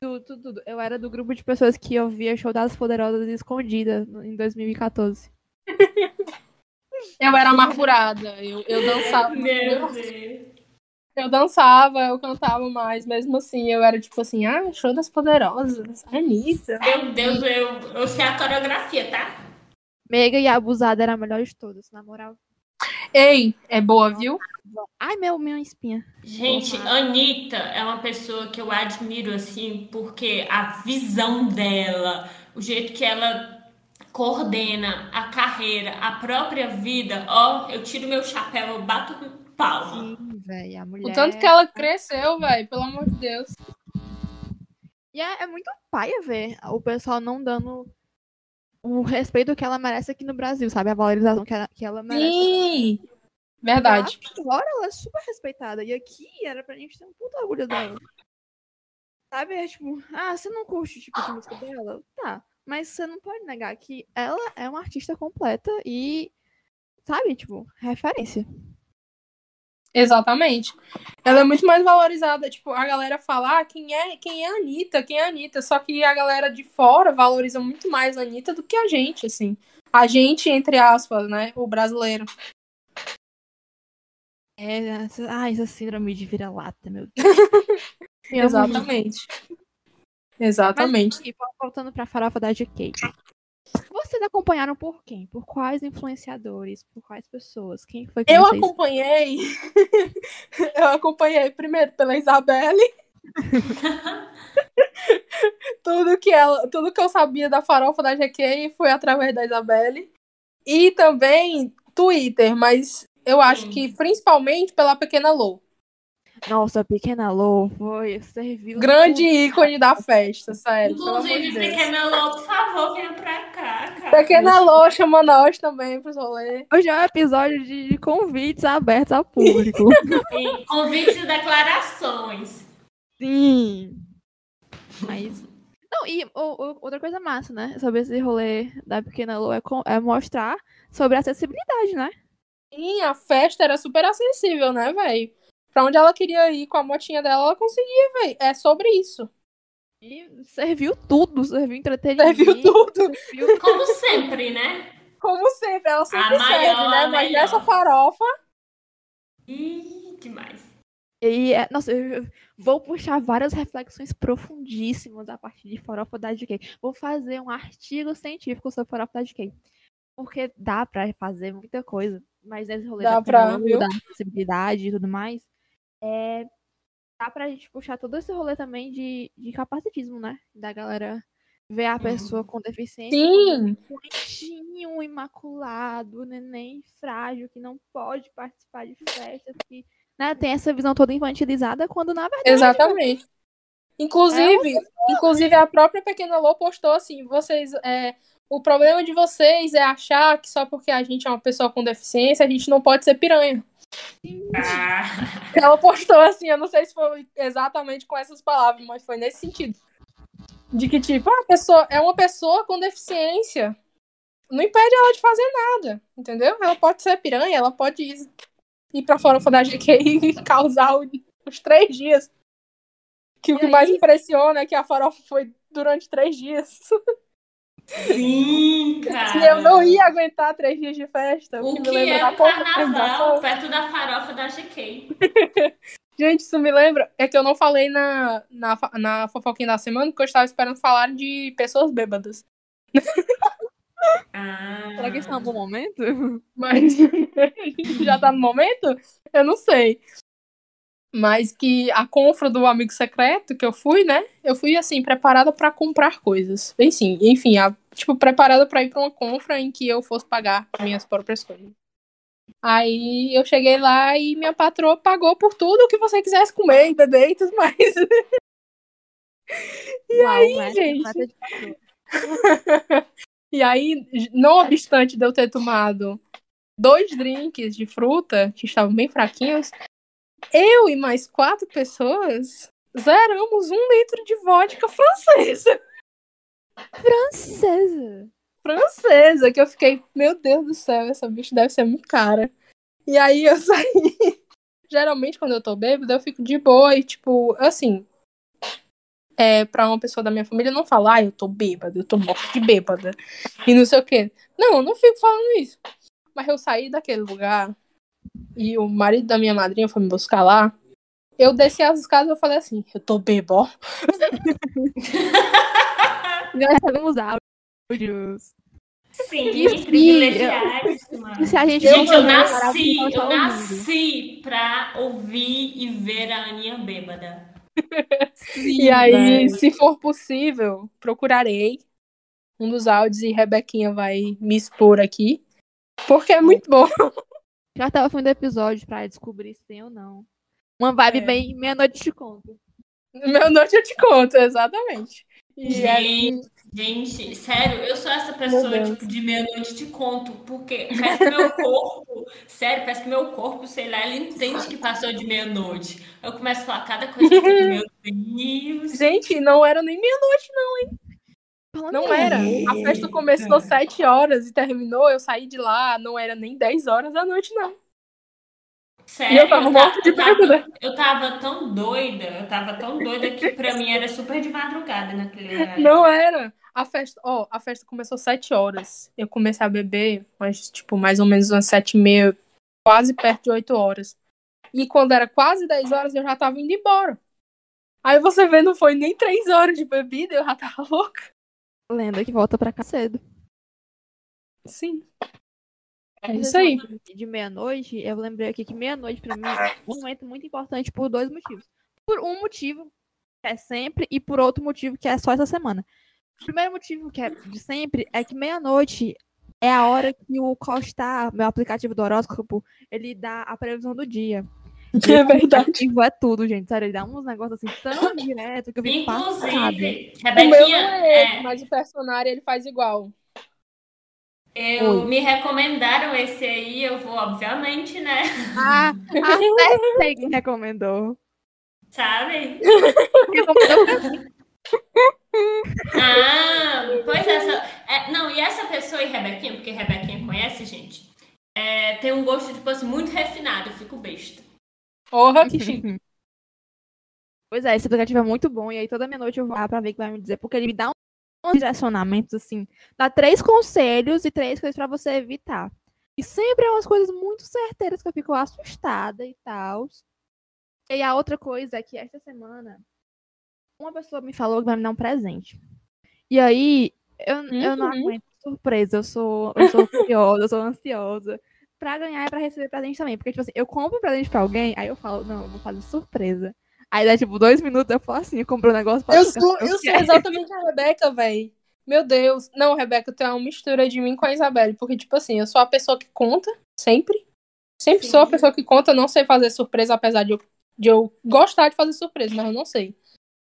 tudo, tudo, tudo. Eu era do grupo de pessoas que ouvia Show das Poderosas escondida em 2014. Eu era amargurada. Eu, eu dançava. Meu Deus. Eu dançava, eu cantava mais. Mesmo assim, eu era tipo assim, ah, show das poderosas. Anitta. Meu Deus, eu, eu sei a coreografia, tá? Mega e abusada era a melhor de todas, na moral. Ei, é boa, viu? Ai, meu, minha espinha. Gente, Porra. Anitta é uma pessoa que eu admiro, assim, porque a visão dela, o jeito que ela coordena a carreira, a própria vida, ó, eu tiro meu chapéu, eu bato palma. Sim, velho, a mulher. O tanto que ela cresceu, velho, pelo amor de Deus. E é, é muito paia ver o pessoal não dando o respeito que ela merece aqui no Brasil, sabe? A valorização que ela, que ela merece. Sim! Verdade. Lá fora ela é super respeitada. E aqui era pra gente ter um puto orgulho dela. Sabe? É tipo, ah, você não curte o tipo de música dela? Tá. Mas você não pode negar que ela é uma artista completa e, sabe, tipo, referência. Exatamente. Ela é muito mais valorizada. Tipo, a galera fala, ah, quem é, quem é a Anitta? Quem é a Anitta? Só que a galera de fora valoriza muito mais a Anitta do que a gente, assim. A gente, entre aspas, né? O brasileiro. É, essa, ah, essa síndrome de vira-lata, meu Deus. [LAUGHS] Exatamente. Exatamente. Mas, enfim, voltando pra farofa da GK. Vocês acompanharam por quem? Por quais influenciadores? Por quais pessoas? Quem foi que Eu vocês... acompanhei. [LAUGHS] eu acompanhei primeiro pela Isabelle. [LAUGHS] tudo que ela, tudo que eu sabia da farofa da GK foi através da Isabelle. E também Twitter, mas eu acho Sim. que principalmente pela Pequena Lou. Nossa, a Pequena Lou foi, serviu. Grande tudo. ícone da festa, sério. de Inclusive, Deus. Pequena Lô, por favor, venha pra cá, cara. Pequena Lou chama nós também pros rolês. Hoje é um episódio de, de convites abertos ao público. [LAUGHS] Sim, Convites e declarações. Sim. Mas. Não, e o- o- outra coisa massa, né? Sobre esse rolê da Pequena Lou é, é mostrar sobre a acessibilidade, né? Sim, a festa era super acessível, né, velho? Pra onde ela queria ir com a motinha dela, ela conseguia, velho. É sobre isso. E serviu tudo, serviu entretenimento. Serviu tudo. serviu- Como sempre, né? Como sempre, ela sempre A maior, serve, né? a Mas melhor. nessa farofa. Ih, demais. E, é- nossa, eu vou puxar várias reflexões profundíssimas a partir de farofa da GK. Vou fazer um artigo científico sobre farofa da GK. Porque dá pra fazer muita coisa, mas nesse rolê Dá da, pra, viu? da acessibilidade e tudo mais, é, dá pra gente puxar todo esse rolê também de, de capacitismo, né? Da galera ver a pessoa com deficiência Sim, um bonitinho, imaculado, neném frágil, que não pode participar de festas, que né, tem essa visão toda infantilizada, quando na verdade exatamente. Inclusive, inclusive a própria Pequena Lô postou assim: vocês. É, o problema de vocês é achar que só porque a gente é uma pessoa com deficiência, a gente não pode ser piranha. Ah, Ela postou assim, eu não sei se foi exatamente com essas palavras, mas foi nesse sentido. De que, tipo, a pessoa é uma pessoa com deficiência. não impede ela de fazer nada, entendeu? Ela pode ser piranha, ela pode ir, ir pra farofa da GQ e causar o- os três dias. Que o E que aí? mais impressiona é que a farofa foi durante três dias. [LAUGHS] Sim, cara. E eu não ia aguentar três dias de festa. O me que lembra é um pouca carnaval perto da farofa da GK? [LAUGHS] Gente, isso me lembra. É que eu não falei na, na, na fofoquinha da semana, porque eu estava esperando falar de pessoas bêbadas. Ah. Será que isso é um bom momento? Mas [LAUGHS] já tá no momento? Eu não sei. Mas que a confra do amigo secreto que eu fui, né? Eu fui assim, preparada pra comprar coisas. Enfim, enfim, a- tipo, preparada pra ir pra uma confra em que eu fosse pagar minhas próprias coisas. Aí eu cheguei lá e minha patroa pagou por tudo o que você quisesse comer e beber e tudo mais. [LAUGHS] E aí, gente? [LAUGHS] E aí, não obstante de eu ter tomado dois drinks de fruta, que estavam bem fraquinhos, eu e mais quatro pessoas zeramos um litro de vodka francesa. Francesa. Francesa, que eu fiquei, meu Deus do céu, essa bicha deve ser muito cara. E aí eu [LAUGHS] saí. Geralmente, quando eu tô bêbada, eu fico de boa e, tipo, assim. É, pra uma pessoa da minha família não falar, ah, eu tô bêbada, eu tô morta de bêbada. E não sei o quê. Não, eu não fico falando isso. Mas eu saí daquele lugar e o marido da minha madrinha foi me buscar lá. Eu desci as escadas e eu falei assim, eu tô bêbada, ó. [LAUGHS] Nós recebemos áudios. Sim, Que privilegiadíssima. Se a gente Gente, eu nasci, eu nasci pra ouvir e ver a Aninha bêbada. [LAUGHS] Sim, E aí, velho. se for possível, procurarei um dos áudios e Rebequinha vai me expor aqui. Porque é muito bom. Já tava fim do episódio pra descobrir se tem ou não. Uma vibe É. bem meia-noite de conto. Meu noite eu te conto, exatamente. E aí, Gente, gente, sério, eu sou essa pessoa, tipo, de meia-noite de conto, porque parece que meu [LAUGHS] corpo, sério, parece que meu corpo, sei lá, ele entende que passou de meia-noite. Eu começo a falar cada coisa, eu fico, [LAUGHS] meu Deus. gente, não era nem meia-noite, Falando não era. A festa começou sete horas e terminou, eu saí de lá, não era nem 10 horas da noite, não. Sério, E eu tava morta de eu tava, bêbada. eu tava tão doida, eu tava tão doida que pra mim era super de madrugada naquele horário. Não era. A festa, ó, a festa começou sete horas. Eu comecei a beber, mas, tipo, mais ou menos umas sete e meia, quase perto de oito horas. E quando era quase 10 horas, eu já tava indo embora. Aí você vê, não foi nem três horas de bebida, eu já tava [LAUGHS] louca. Lenda que volta pra cá cedo. Sim. É isso aí. De meia-noite, eu lembrei aqui que meia-noite pra mim é um momento muito importante por dois motivos. Por um motivo, que é sempre, e por outro motivo, que é só essa semana. O primeiro motivo, que é de sempre, é que meia-noite é a hora que o Costar, meu aplicativo do horóscopo, ele dá a previsão do dia. [LAUGHS] É verdade. aplicativo é tudo, gente. Sério, ele dá uns negócios assim tão [LAUGHS] direto que eu fico passada. Inclusive, O meu não Rebequinha, é esse, é, mas o personagem ele faz igual. eu Oi. me recomendaram esse aí, eu vou, obviamente, né? Ah, a sei quem recomendou. Sabe? [LAUGHS] Recomendou Ah, pois essa. É, não, e essa pessoa e Rebequinha, porque Rebequinha conhece, gente, é, tem um gosto, tipo assim, muito refinado, eu fico besta. Porra, [LAUGHS] que chique. Pois é, esse aplicativo é muito bom. E aí toda minha noite eu vou lá pra ver o que vai me dizer. Porque ele me dá uns direcionamentos, assim. Dá três conselhos e três coisas pra você evitar. E sempre é umas coisas muito certeiras que eu fico assustada e tal. E a outra coisa é que esta semana uma pessoa me falou que vai me dar um presente. E aí eu, eu não Uhum. aguento surpresa. Eu sou, eu sou [LAUGHS] curiosa, eu sou ansiosa. Pra ganhar e pra receber presente também. Porque, tipo assim, eu compro presente pra alguém, aí eu falo, não, eu vou fazer surpresa. Aí dá tipo dois minutos, eu falo assim, eu comprei um negócio pra Eu sou, eu eu sou [LAUGHS] exatamente a Rebeca, véi. Meu Deus. Não, Rebeca, tu é uma mistura de mim com a Isabelle. Porque, tipo assim, eu sou a pessoa que conta, sempre. Sempre Sim. sou a pessoa que conta, não sei fazer surpresa, apesar de eu, de eu gostar de fazer surpresa, mas eu não sei.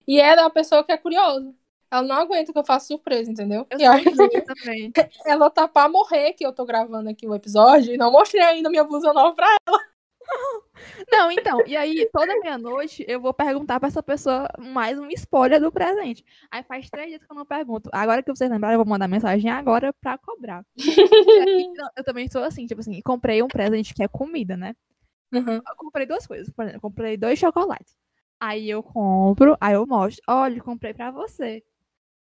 E ela é a pessoa que é curiosa. Ela não aguenta que eu faça surpresa, entendeu? Eu E aí, também. [LAUGHS] ela tá pra morrer que eu tô gravando aqui o episódio e não mostrei ainda minha blusa nova pra ela. Não, então, e aí toda meia-noite eu vou perguntar pra essa pessoa mais um spoiler do presente. Aí faz três dias que eu não pergunto. Agora que vocês lembraram, eu vou mandar mensagem agora pra cobrar. [LAUGHS] Aí, eu também sou assim, tipo assim, comprei um presente que é comida, né? Uhum. Eu comprei duas coisas. Por exemplo, comprei dois chocolates. Aí eu compro, aí eu mostro. Olha, comprei pra você.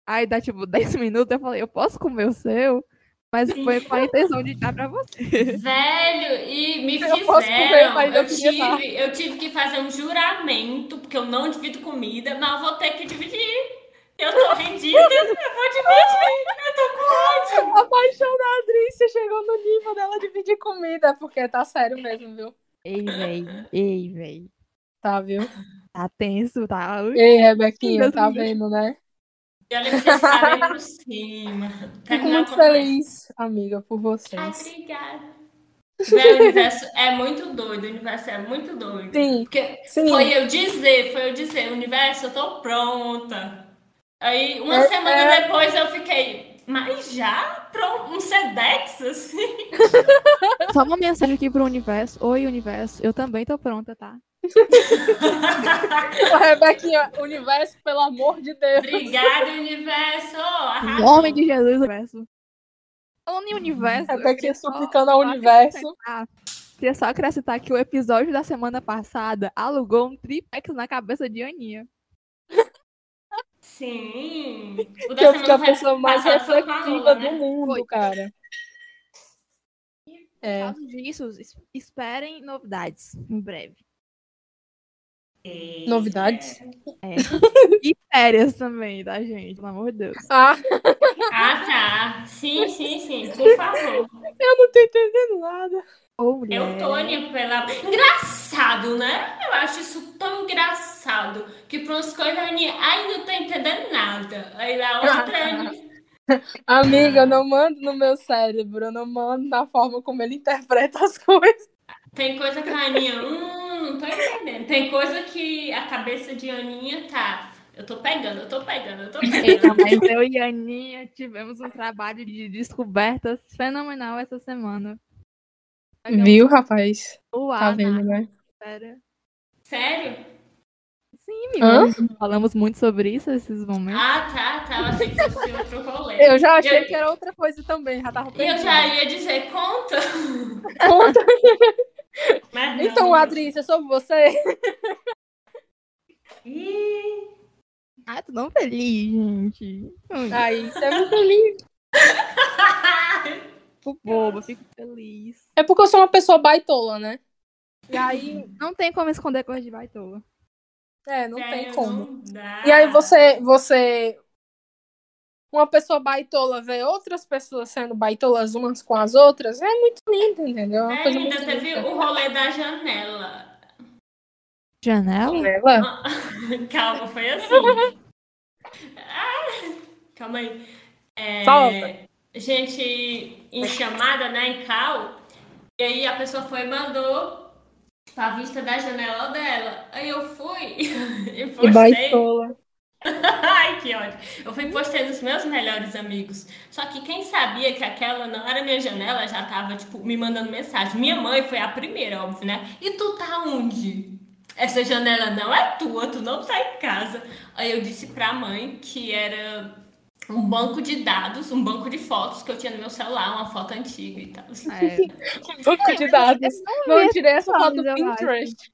Aí dá tipo 10 [LAUGHS] minutos, eu falei, eu posso comer o seu? Mas foi com a intenção de dar pra você. Velho, e me Eu posso comer, fizeram. mas Eu dar. tive, eu tive que fazer um juramento, porque eu não divido comida, mas eu vou ter que dividir. Eu tô rendida, eu vou dividir. Eu tô com ódio. A paixão da Adrícia chegou no nível dela dividir comida, porque tá sério mesmo, viu? Ei, véi. Ei, véi. Tá, viu? Tá tenso, tá? Ei, Rebequinha, tá vendo, né? E olha que vocês sabem por cima. Fico muito feliz, amiga, por Ai, vocês. obrigada. O universo é muito doido, o universo é muito doido. Sim, Porque sim. foi eu dizer, foi eu dizer, universo, eu tô pronta. Aí, uma É, semana é. depois, eu fiquei, mas já? Pronto, um Sedex, assim? Só uma mensagem aqui pro universo. Oi, universo. Eu também tô pronta, tá? Ô, Rebequinha, universo, pelo amor de Deus. Obrigada, universo! Em Arrasou. nome de Jesus, universo. Falando em universo. Rebequinha suplicando ao universo. Queria só acrescentar que o episódio da semana passada alugou um triplex na cabeça de Aninha. Sim. O Que eu fui a pessoa mais reflexiva do né? mundo, Foi. cara. Por É. causa disso, es- esperem novidades em breve. Novidades? É. e férias também, tá, gente? Pelo amor de Deus. Ah, Ah, tá. Sim, sim, sim. Por favor. eu não tô entendendo nada. Ô, mulher. Eutônia, pela. Engraçado, né? Eu acho isso tão engraçado que para umas coisas a Aninha ai não tá entendendo nada. Aí a outra Aninha. Amiga, eu não mando no meu cérebro, eu não mando na forma como ele interpreta as coisas. Tem coisa que a Aninha, hum, não tô entendendo. Tem coisa que a cabeça de Aninha tá. Eu tô pegando, eu tô pegando, eu tô pegando. mas eu e a Aninha tivemos um trabalho de descobertas fenomenal essa semana. Viu, rapaz? O Tá ar vendo, né? Sério. Sério? Sim, amiga. Falamos muito sobre isso esses momentos. Ah, tá, tá. Eu achei que fosse outro rolê. Eu já achei Eu- que era outra coisa também, já tava eu já ia dizer, conta. Conta. [LAUGHS] Então, Adrícia, sobre você. Ih, Ah, tô tão feliz, gente. Aí, você é muito lindo. [LAUGHS] Fico boba, fico feliz. É porque eu sou uma pessoa baitola, né? E aí, Não tem como esconder coisa de baitola. é, não tem sério, como. não. E aí você, você, uma pessoa baitola vê outras pessoas sendo baitolas umas com as outras, é muito lindo, entendeu? É uma É, coisa ainda muito teve linda. o rolê da janela. Janela? Ela? [LAUGHS] Calma, foi assim. Ah, calma aí. É, Solta. gente em chamada, né, em cal, e aí a pessoa foi e mandou pra vista da janela dela. Aí eu fui [LAUGHS] e E postei. baitola. [LAUGHS] Ai, que ódio. Eu fui postei nos meus melhores amigos. Só que quem sabia que aquela não era minha janela já tava, tipo, me mandando mensagem. Minha mãe foi a primeira, óbvio, né? E tu tá onde? Essa janela não é tua, tu não tá em casa. Aí eu disse pra mãe que era um banco de dados, um banco de fotos que eu tinha no meu celular, uma foto antiga e tal. É. [LAUGHS] Banco de dados. Não, eu tirei essa foto do. Pinterest.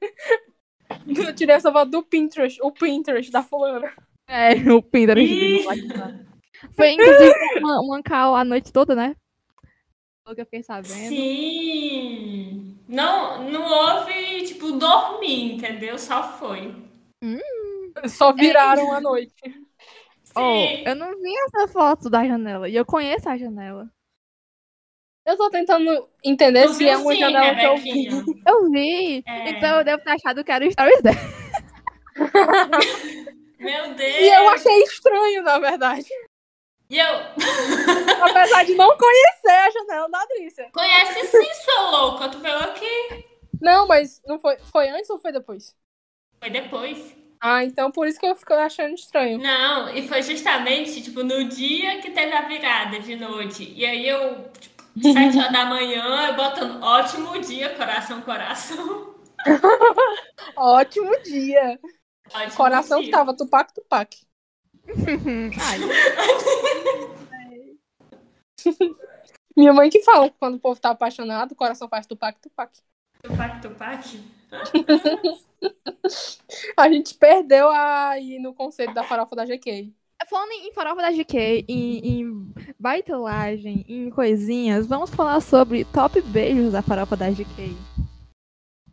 [LAUGHS] Eu tirei essa foto do Pinterest, o Pinterest da fulana. É, o Pinterest. Foi, inclusive, uma, uma cal a noite toda, né? Pelo que eu fiquei sabendo. Sim. Não, não houve, tipo, dormir, entendeu? Só foi. Só viraram à noite. Oh, Sim. eu não vi essa foto da janela. E eu conheço a janela. Eu tô tentando entender Tu se é uma sim, janela que eu vi. Eu vi. É. Então eu devo ter achado que era o Stories dela. [LAUGHS] Meu Deus! E eu achei estranho, na verdade. E eu... [LAUGHS] Apesar de não conhecer a janela da Adrícia. Conhece sim, sou louca. Tu veio aqui. Não, mas não foi, foi antes ou foi depois? Foi depois. Ah, então por isso que eu fico achando estranho. Não, e foi justamente, tipo, no dia que teve a virada de noite. E aí eu, tipo, sete horas da manhã, eu botando ótimo dia, coração, coração. Ótimo dia. Ótimo Coração dia. tava tupac tupac. [LAUGHS] Minha mãe que fala que quando o povo tá apaixonado, o coração faz tupac tupac. Tupac, tupac. [LAUGHS] A gente perdeu aí no conceito da farofa da GK. Falando em farofa da GK, em, em baitolagem, em coisinhas, vamos falar sobre top beijos da farofa da GK.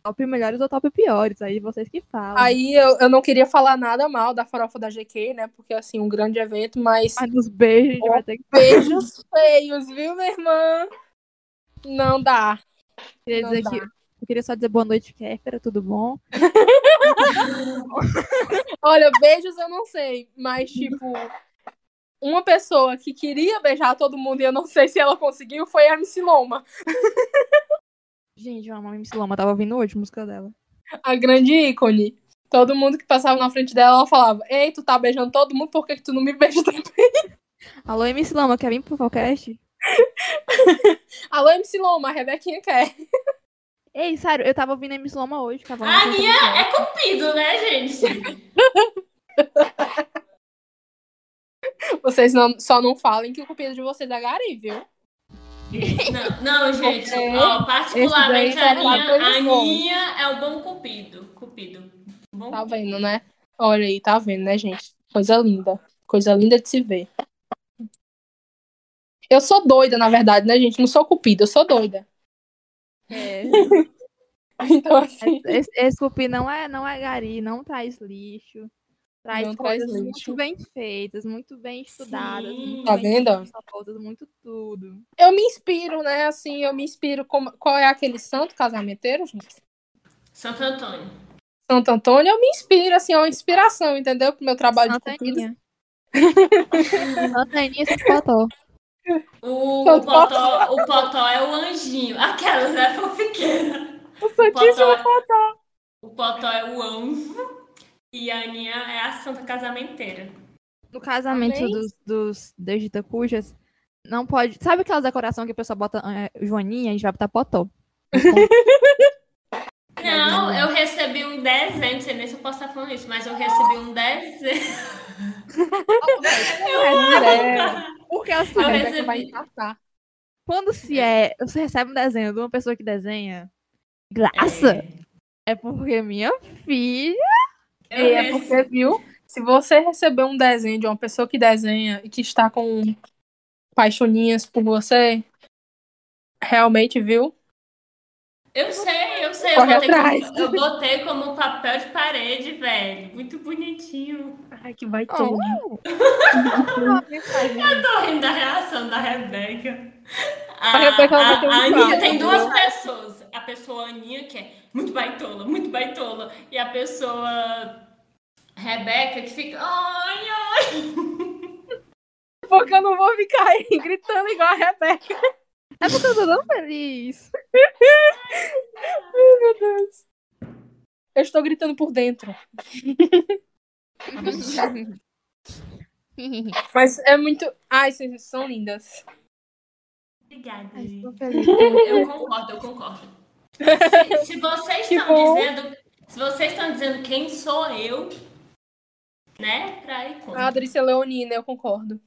Top melhores ou top piores, aí vocês que falam. Aí eu, eu não queria falar nada mal da farofa da GK, né? Porque assim, um grande evento, mas Mas nos beijos a gente vai ter que beijos feios, viu, minha irmã? Não dá. queria Não dizer dá. que eu queria só dizer boa noite, Kéfera, tudo bom? [LAUGHS] Olha, beijos eu não sei, mas tipo, uma pessoa que queria beijar todo mundo e eu não sei se ela conseguiu foi a MC Loma, Gente, eu amo a MC Loma, tava ouvindo hoje a música dela. a grande ícone. Todo mundo que passava na frente dela, ela falava: Ei, tu tá beijando todo mundo, por que, que tu não me beija também? Alô, MC Loma, quer vir pro podcast? [LAUGHS] Alô, MC Loma, a Rebequinha quer. Ei, sério, eu tava ouvindo a MC Loma hoje. Tava A Aninha é cupido, né, gente? [LAUGHS] Vocês não- só não falem que o cupido de vocês é Gari, viu? Não, não, gente. Ó, particularmente Esse a tá Aninha, a. Aninha é o bom cupido. Cupido. Bom Tá vendo, né? Olha aí, tá vendo, né, gente? Coisa linda. Coisa linda de se ver. Eu sou doida, na verdade, né, gente? Não sou cupida, eu sou doida. É, [LAUGHS] Então, assim. esse, não é, não é gari, não traz lixo. Traz Não traz coisas lixo. muito bem feitas, muito bem estudadas. Sim. muito Tá bem vendo? muito tudo. Eu me inspiro, né? Assim, eu me inspiro. Como... Qual é aquele santo casamenteiro, gente? Santo Antônio. Santo Antônio, eu me inspiro, assim, é uma inspiração, entendeu? Pro meu trabalho de cupido. Santaninha. [LAUGHS] Santaninha sem potó. O, o, potó, o potó é o anjinho. Aquelas, né? Fofiqueira. O Santíssimo Potó. O potó é o anjo. E a Aninha é a santa casamenteira. No casamento Amém. dos, dos Deus de Itacujas, não pode. Sabe aquelas decorações que a pessoa bota é, joaninha? A gente vai botar potó. [LAUGHS] Não, eu recebi um desenho, não sei nem se eu posso estar falando isso, mas eu recebi um desenho. [LAUGHS] É, porque assim, Eu A né, Rebeca recebi. vai empatar. quando se é. Você recebe um desenho de uma pessoa que desenha graça, é, porque minha filha. Eu E é recebi- porque, viu? Se você receber um desenho de uma pessoa que desenha e que está com paixoninhas por você, realmente, viu? Eu sei, eu sei. Eu botei, atrás. como, eu botei como papel de parede, velho. Muito bonitinho. Ai, que vai Oh. [LAUGHS] Tô rindo da reação da Rebeca. A, A Rebeca, a- a Aninha tem duas pessoas. A pessoa Aninha, que é muito baitola, muito baitola. E a pessoa Rebeca, que fica. Ai, ai. Porque eu não vou ficar aí gritando igual a Rebeca. É porque eu tô tão feliz. Ai, meu Deus. Eu estou gritando por dentro. Mas é muito. Ai, vocês são lindas. Obrigada. Ai, gente. Eu concordo, eu concordo. Se, se vocês Que estão bom. dizendo. Se vocês estão dizendo quem sou eu, né? Pra ir com. A Adrícia Leonina, eu concordo.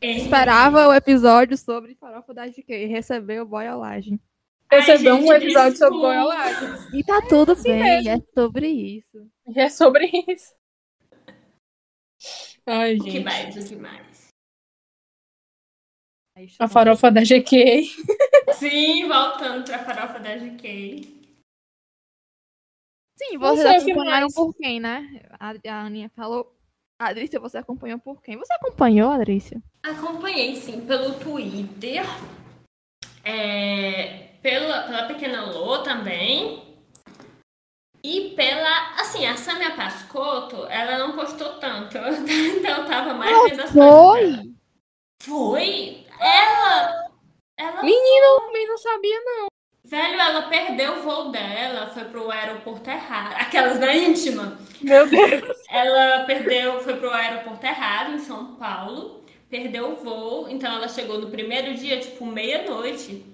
Esperava o episódio sobre farofa da GK e recebeu boiolagem. Recebeu um gente, episódio sobre desculpa. boiolagem. E tá tudo Assim bem, mesmo. é sobre isso. E é sobre isso. Ai, O que gente. mais? O que mais? A farofa da GK. Sim, voltando pra farofa da GK. Sim, vocês acompanharam por quem, né? A, a Aninha falou. Adrícia, você acompanhou por quem? Você acompanhou, Adrícia? Acompanhei, sim, pelo Twitter. é, pela, pela Pequena Lô também. E pela. Assim, a Samia Pascotto, ela não postou tanto. [LAUGHS] Então eu tava mais vendo as coisas dela. Foi! Foi? Ela. Ela. Menina, eu também não sabia, não. Velho, ela perdeu o voo dela, foi pro aeroporto errado. Aquelas da íntima. Meu Deus. Ela perdeu, foi pro aeroporto errado em São Paulo, perdeu o voo, então ela chegou no primeiro dia, tipo, meia-noite.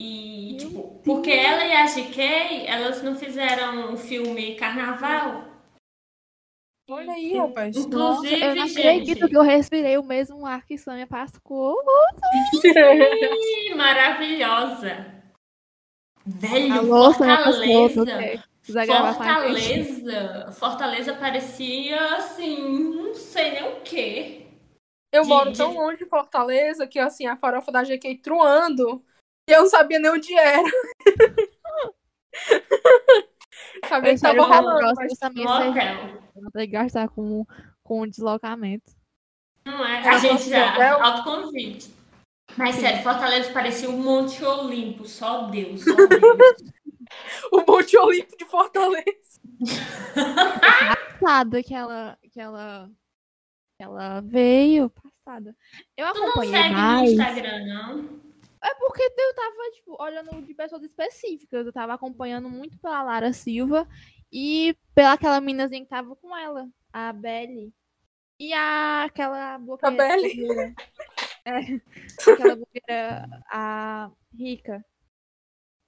E, tipo, porque ela e a GK, elas não fizeram um filme carnaval. Olha aí, rapaz. Nossa, Inclusive, eu não gente. acredito que eu respirei o mesmo ar que Sônia Pascoal. [LAUGHS] Maravilhosa. Velho, Alô, Sônia Pascoal, Fortaleza. A gente. Fortaleza. Fortaleza parecia assim, não sei nem o quê. Eu De- moro de- tão longe de Fortaleza que, assim, a farofa da GK truando e eu não sabia nem onde era. [LAUGHS] sabia Eu que tava a rolando, próxima mas também. Vou ter que gastar com, com deslocamento. Não é? Era A gente nosso já, hotel? autoconvite. Mas sério, Fortaleza parecia um Monte Olimpo, só Deus, só [LAUGHS] Deus. O Monte Olimpo de Fortaleza. Passada que ela, que ela, que ela veio. Passada. Eu Tu não acompanhei segue no mais. Instagram, não? É porque eu tava, tipo, olhando de pessoas específicas. Eu tava acompanhando muito pela Lara Silva e pela aquela meninazinha que tava com ela, a Belly. E a, aquela blogueira. Belly? blogueira. É, [LAUGHS] aquela blogueira, a Rica.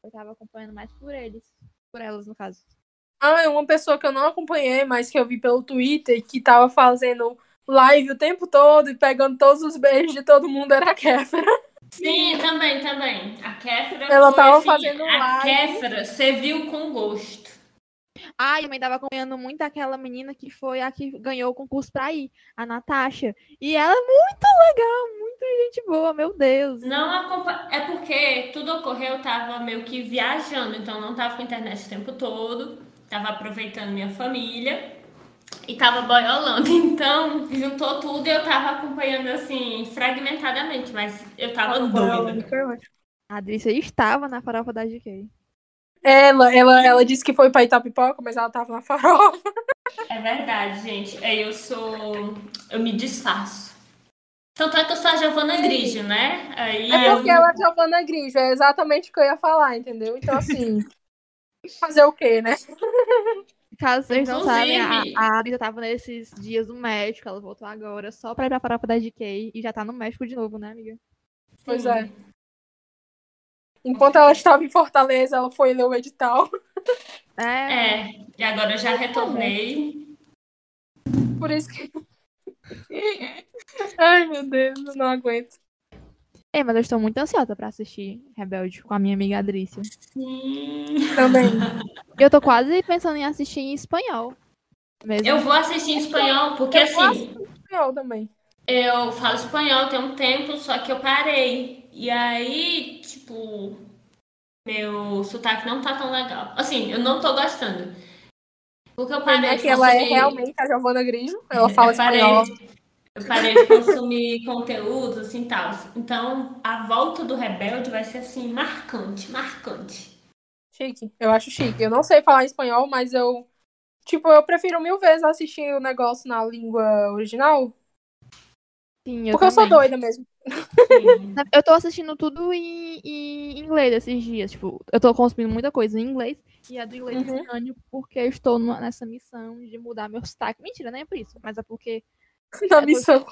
Eu tava acompanhando mais por eles. Por elas, no caso. Ah, é uma pessoa que eu não acompanhei, mas que eu vi pelo Twitter que tava fazendo live o tempo todo e pegando todos os beijos de todo mundo era a Kéfera. Sim, também, também. A Kéfera Ela foi, tava assim, fazendo A live. Kéfera, você viu com gosto. Ah, e eu também tava acompanhando muito aquela menina que foi a que ganhou o concurso pra ir, a Natasha. E ela é muito legal, muito gente boa, meu Deus. Não. É porque tudo ocorreu, eu tava meio que viajando, então não tava com internet o tempo todo, tava aproveitando minha família e tava boiolando. [LAUGHS] Então, juntou tudo e eu tava acompanhando assim, fragmentadamente, mas eu tava doida. Foi ótimo. A Adrícia estava na farofa da GK. Ela, ela, ela disse que foi pra Itapipoca, mas ela tava na farofa. É verdade, gente. Aí eu sou. Eu me disfarço. Tanto é que eu sou a Giovana Grigio, né? Aí É porque eu... ela é Giovana Grigio, é exatamente o que eu ia falar, entendeu? Então, assim, [LAUGHS] fazer o quê, né? Caso vocês não sabem, Inclusive- a, a Adrícia tava nesses dias do México, ela voltou agora só pra ir pra farofa da GK e já tá no México de novo, né, amiga? Pois é. Enquanto ela estava em Fortaleza, ela foi ler o edital. É, É, e agora eu já retornei. Por isso que. [LAUGHS] Ai, meu Deus, eu não aguento. É, mas eu estou muito ansiosa pra assistir Rebelde com a minha amiga Adrícia. Sim. Também. [LAUGHS] Eu tô quase pensando em assistir em espanhol. Mesmo. Eu vou assistir em espanhol, porque Eu assim, Eu também. eu falo espanhol tem um tempo, só que eu parei. E aí, tipo, meu sotaque não tá tão legal. Assim, eu não tô gostando. Porque eu parei É de que ela é consumir- realmente a Giovana Grigio. Ela fala eu parei, espanhol. eu parei de consumir [LAUGHS] conteúdos assim tal. Então, a volta do Rebelde vai ser assim, marcante, marcante. Chique. Eu acho chique. Eu não sei falar espanhol, mas eu. Tipo, eu prefiro mil vezes assistir o negócio na língua original. Sim, eu porque eu sou também. doida mesmo. Eu tô assistindo tudo em, em inglês esses dias. Tipo, eu tô consumindo muita coisa em inglês e a do inglês Uhum. britânico porque eu estou numa- nessa missão de mudar meu sotaque. Mentira, nem é por isso, mas é porque [LAUGHS] Na É, missão.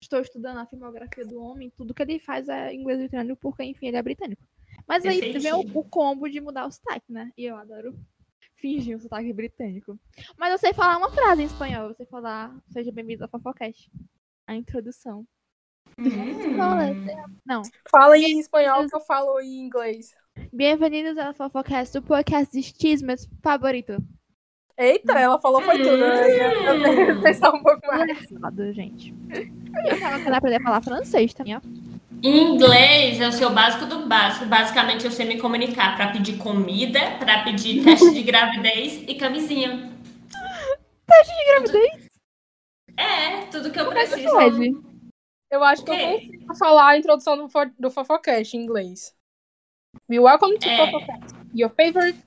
estou estudando a filmografia do homem, tudo que ele faz é inglês britânico porque, enfim, ele é britânico. Mas aí vem o, Perfeitinho. o combo de mudar o sotaque, né? E eu adoro fingir um sotaque britânico. Mas eu sei falar uma frase em espanhol. Eu sei falar Seja bem-vindo ao Fofocast. A introdução. Hum. Não. Fala em espanhol que eu falo em inglês. Bem-vindos ao Fofocast, o podcast de chismes favorito. Eita, ela falou foi tudo. né? Eu tenho que pensar um pouco mais. Engraçado, gente. Eu tava querendo aprender a falar francês também, ó. Em inglês, eu sei o básico do básico. Basicamente, eu sei me comunicar para pedir comida, para pedir teste de gravidez e camisinha. Teste de gravidez? É, tudo que eu Como é que preciso. Eu acho que eu consigo falar a introdução do, fo do Fofocast em inglês. Be welcome to É. Fofocast. Your favorite.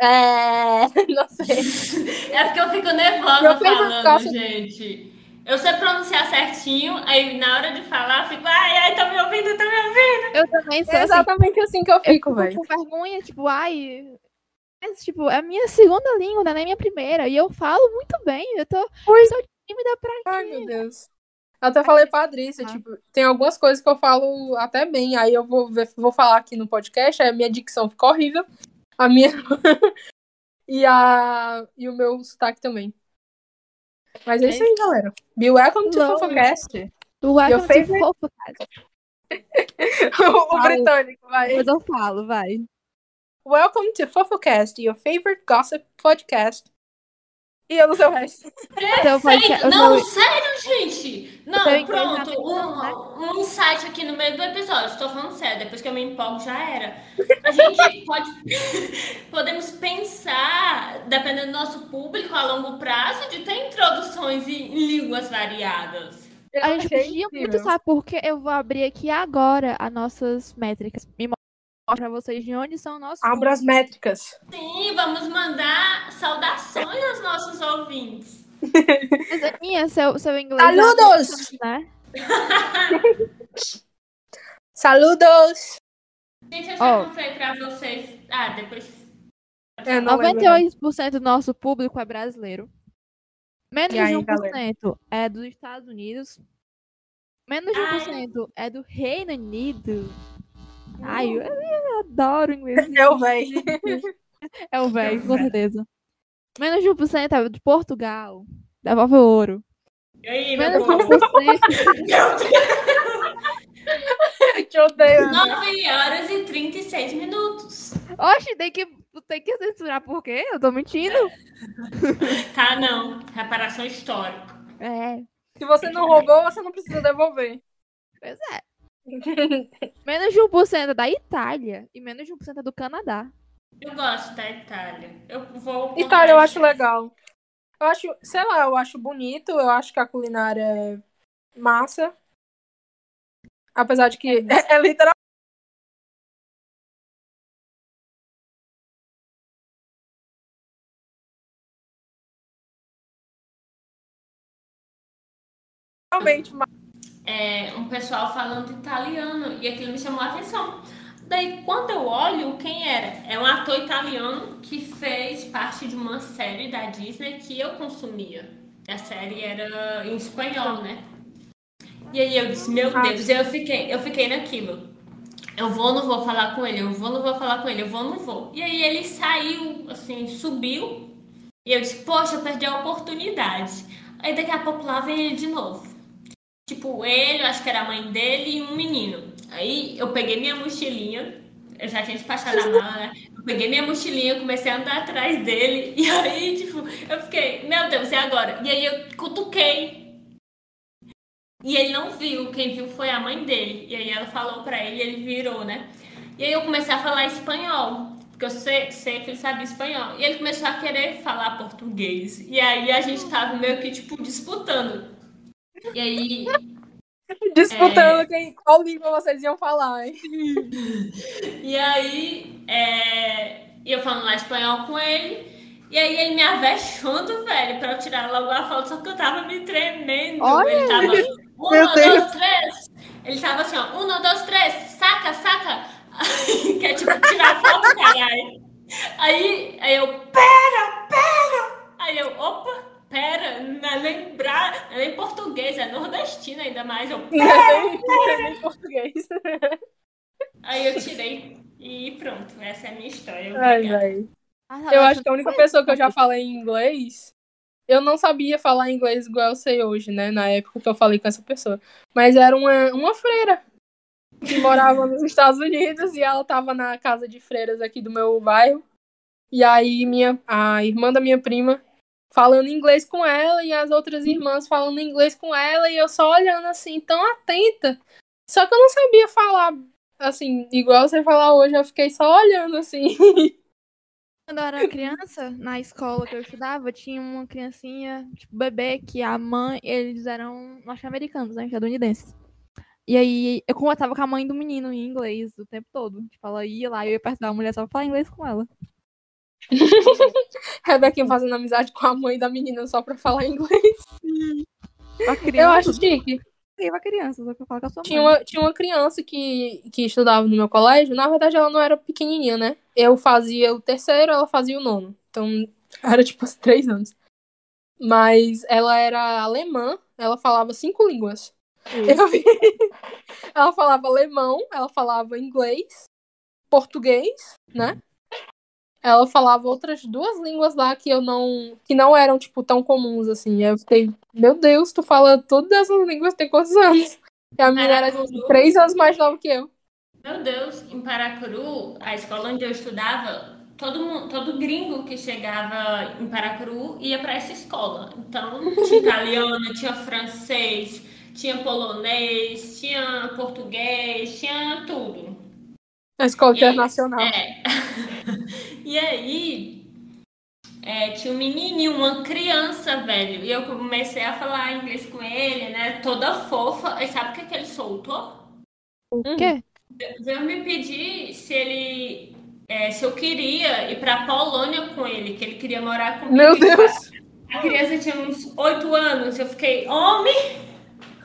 É. [LAUGHS] Não sei. [LAUGHS] É porque eu fico nervosa falando, gente. Eu sei pronunciar certinho, aí na hora de falar, eu fico, ai, ai, tá me ouvindo, tá me ouvindo. Eu também sou É assim. exatamente assim que eu Eu fico, velho. com vergonha, tipo, ai. Mas, tipo, é a minha segunda língua, não é nem minha primeira. E eu falo muito bem. Eu tô, Ui. tô tímida pra Ai, meu Deus. Eu até falei pra Adrícia, Ah. tipo, tem algumas coisas que eu falo até bem, aí eu vou, ver, vou falar aqui no podcast, aí a minha dicção ficou horrível, a minha... [LAUGHS] e, a... e o meu sotaque também. Mas é isso aí, galera. Be welcome to. FofoCast. Welcome Your to favorite- Fofocast. [LAUGHS] o Fala. britânico, vai. Depois eu falo, vai. Welcome to FofoCast, your favorite gossip podcast. E eu não sei o resto. Então, Perfeito. Não, sério, gente. Não, pronto. como, né? Um, um insight aqui no meio do episódio. Estou falando sério, depois que eu me empolgo já era. A gente [LAUGHS] pode. [LAUGHS] Podemos pensar, dependendo do nosso público, a longo prazo, de ter introduções em línguas variadas. Eu A gente podia muito, sabe por quê? Eu vou abrir aqui agora as nossas métricas. Me mostra pra vocês de onde são nossos. Abra as métricas. Sim, vamos mandar saudações aos nossos ouvintes. Mas, Aninha, seu, seu inglês. é Saludos! Né? [LAUGHS] Saludos! Gente, eu já Ó. contei pra vocês. Ah, depois. Eu não lembro. 98% do nosso público é brasileiro. Menos aí, de 1% galera? é dos Estados Unidos. Menos de Ai. 1% é do Reino Unido. Ai, eu, eu adoro inglês. [LAUGHS] Véi. É o velho, É o com véi. certeza. Menos de 1% é de Portugal. Devolve o ouro. E aí, meu Menos de povo? 1%. Te odeio. 9 horas e 36 minutos. Oxe, tem que, tem que censurar por quê? Eu tô mentindo. [LAUGHS] Tá, não. Reparação histórica. É, Se você não roubou, você não precisa devolver. pois é. Menos de 1% é da Itália e menos de 1% é do Canadá. Eu gosto da Itália. Eu vou. Itália eu acho legal. Eu acho, sei lá, eu acho bonito, eu acho que a culinária é massa. Apesar de que é, [LAUGHS] é literal. Realmente, É, um pessoal falando italiano e aquilo me chamou a atenção. Daí, quando eu olho, quem era? É um ator italiano que fez parte de uma série da Disney que eu consumia. A série era em espanhol, né? E aí eu disse, meu Ah. Deus, eu fiquei, eu fiquei naquilo. Eu vou, não vou falar com ele, eu vou, não vou falar com ele, eu vou, não vou. E aí ele saiu, assim, subiu. E eu disse, poxa, eu perdi a oportunidade. Aí daqui a pouco lá vem ele de novo. Tipo, ele, eu acho que era a mãe dele e um menino. Aí eu peguei minha mochilinha, eu já tinha despachado a mala, né? Eu peguei minha mochilinha, comecei a andar atrás dele. [LAUGHS] E aí, tipo, eu fiquei, meu Deus, e agora? E aí eu cutuquei. E ele não viu, quem viu foi a mãe dele. E aí ela falou pra ele ele virou, né? E aí eu comecei a falar espanhol. Porque eu sei, sei que ele sabia espanhol. E ele começou a querer falar português. E aí a gente tava meio que, tipo, disputando. E aí [LAUGHS] disputando quem, qual língua vocês iam falar, hein? [LAUGHS] E aí, é, eu falando lá espanhol com ele. E aí ele me avexando, velho, pra eu tirar logo a foto, só que eu tava me tremendo. Olha! Ele tava, um, Meu Deus. dois, três. Ele tava assim, ó, um, dois, três, saca, saca. [LAUGHS] Aí, Quer, tipo, tirar foto, caralho. Aí, aí eu, pera, pera. Aí eu, opa, pera, não é nem, bra... não é nem português, é nordestino ainda mais. Eu, em português. Aí eu tirei e pronto, essa é a minha história. Ai, velho. Ah, Eu acho que a única pessoa que eu já falei em inglês. Eu não sabia falar inglês igual eu sei hoje, né? Na época que eu falei com essa pessoa. Mas era uma, uma freira que morava nos Estados Unidos e ela tava na casa de freiras aqui do meu bairro. E aí minha, a irmã da minha prima falando inglês com ela e as outras irmãs falando inglês com ela e eu só olhando assim, tão atenta. Só que eu não sabia falar assim, igual você falar hoje, eu fiquei só olhando assim. [LAUGHS] Quando eu era criança, na escola que eu estudava, tinha uma criancinha, tipo, bebê, que a mãe, eles eram norte-americanos, né, estadunidenses. E aí, eu conversava com a mãe do menino em inglês o tempo todo. Tipo, ela ia lá eu ia perto da mulher só pra falar inglês com ela. [LAUGHS] Rebequinha fazendo amizade com a mãe da menina só pra falar inglês. Pra [LAUGHS] Eu criança, acho chique. eu criança, só pra falar com a sua Tinha mãe. uma, tinha uma criança que, que estudava no meu colégio. Na verdade, ela não era pequenininha, né? Eu fazia o terceiro, ela fazia o nono. Então, era tipo uns três anos. Mas ela era alemã ela falava cinco línguas. Eu vi. [LAUGHS] Ela falava alemão, ela falava inglês, português, né? Ela falava outras duas línguas lá que eu não. que não eram, tipo, tão comuns, assim. Eu fiquei, meu Deus, tu fala todas essas línguas, tem quantos anos? E a menina era tipo, três anos mais nova que eu. Meu Deus, em Paracuru, a escola onde eu estudava, todo mundo, todo gringo que chegava em Paracuru ia para essa escola. Então, tinha italiano, tinha francês, tinha polonês, tinha português, tinha tudo. A escola E- internacional. É. [LAUGHS] e aí, é, tinha um menininho, uma criança, velho. E eu comecei a falar inglês com ele, né? Toda fofa. E sabe o que, que ele soltou? O quê? Veio me pedir se ele. é, se eu queria ir pra Polônia com ele, que ele queria morar comigo. Meu Deus! A criança tinha uns oito anos. Eu fiquei, homem!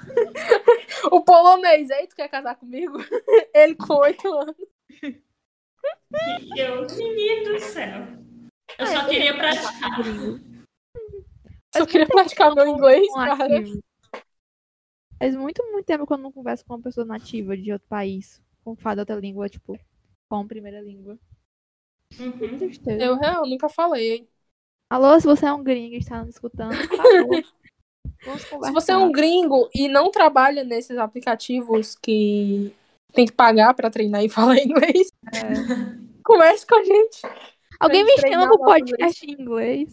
[LAUGHS] O polonês, aí, tu quer casar comigo? [LAUGHS] Ele com oito anos. [LAUGHS] E eu, menino do céu. Eu só queria praticar. Só queria praticar meu inglês, cara. Faz muito, muito tempo que eu não converso com uma pessoa nativa de outro país, com fala outra língua, tipo, com primeira língua. Uhum. Eu, real, nunca falei. Alô, se você é um gringo e está nos escutando, por favor. [LAUGHS] Vamos conversar. Se você é um gringo e não trabalha nesses aplicativos que tem que pagar pra treinar e [LAUGHS] falar inglês, converse com a gente. Alguém me chama pro podcast em inglês.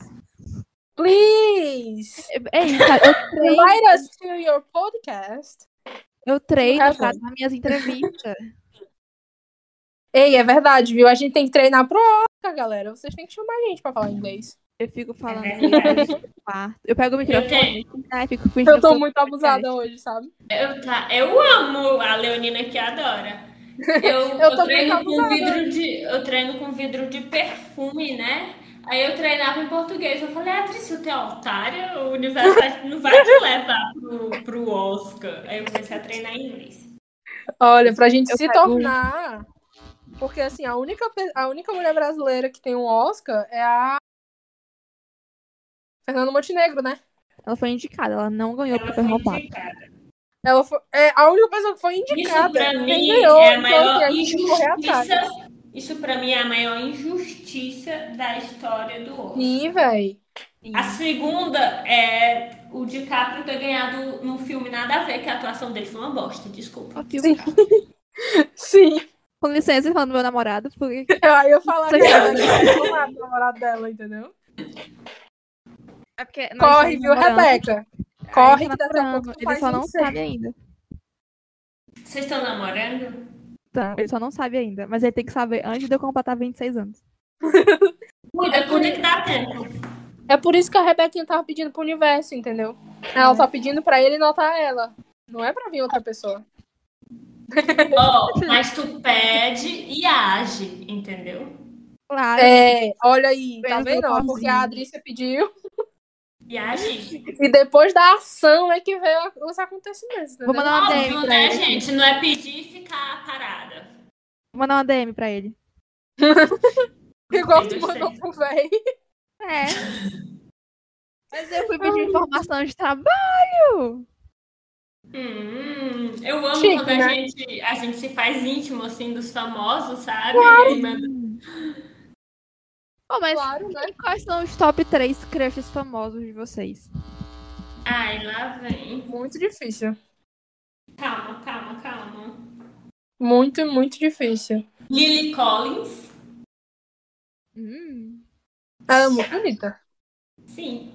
Please! É isso, cara. Eu [LAUGHS] treino, Invite us to your podcast. eu treino Razão. pra dar minhas entrevistas. Ei, é verdade, viu? A gente tem que treinar pro Oscar, galera. Vocês têm que chamar a gente pra falar inglês. Eu fico falando É verdade. no quarto. Eu pego o microfone, né, fico com o Eu tô muito abusada hoje, sabe? Eu, tá, eu amo a Leonina que adora. Eu, [LAUGHS] Eu eu tô treino com abusada. vidro de, eu treino com vidro de perfume, né? Aí eu treinava em português. Eu falei, Adri, tu é otária, o universo não vai te levar pro, pro Oscar. Aí eu comecei a treinar em inglês. Olha, pra gente Eu se pego- tornar. Porque, assim, a única, a única mulher brasileira que tem um Oscar é a. Fernanda Montenegro, né? Ela foi indicada, ela não ganhou Ela porque foi roubada. indicada. Ela foi. É a única pessoa que foi Isso indicada. pra Quem mim ganhou, é a então, maior assim, a correr atrás. injustiça. Isso pra mim é a maior injustiça da história do Oscar. Sim, véi. A segunda é o DiCaprio ter ganhado num filme nada a ver, que a atuação dele foi uma bosta, desculpa. Sim. cara. [LAUGHS] Sim. Com licença, falando do meu namorado, porque [LAUGHS] Aí eu falar que Sim. ela era o namorado dela, entendeu? É porque nós Corre, viu, Rebeca? Corre, tá que daqui a pouco Ele faz só não isso. sabe ainda. Vocês estão namorando? Então, ele só não sabe ainda. Mas ele tem que saber antes de eu completar 26 anos. [LAUGHS] Cuida, cuida que dá tempo. É por isso que a Rebequinha tava pedindo pro universo, entendeu? Ela tá pedindo pra ele notar ela. Não é pra vir outra pessoa. [LAUGHS] Mas tu pede e age, entendeu? Claro. É, olha aí, tá Vendo ó? Porque a Adrícia pediu. E age. E depois da ação é que veio os acontecimentos, Vou entendeu? mandar uma DM Óbvio, pra né, ele. gente? Não é pedir e ficar parada. Vou mandar uma DM pra ele. [LAUGHS] Igual tu mandou pro véi. É. [LAUGHS] Mas eu fui pedir informação de trabalho. Hum, eu amo Chique, quando a, né? gente, a gente se faz íntimo, assim, dos famosos, sabe? E manda- Mas Claro, né? quais são os top 3 crushes famosos de vocês? Ai, lá vem. Muito difícil. Calma, calma, calma. Muito, muito difícil. Lily Collins. Hum. Ela é muito bonita. Sim.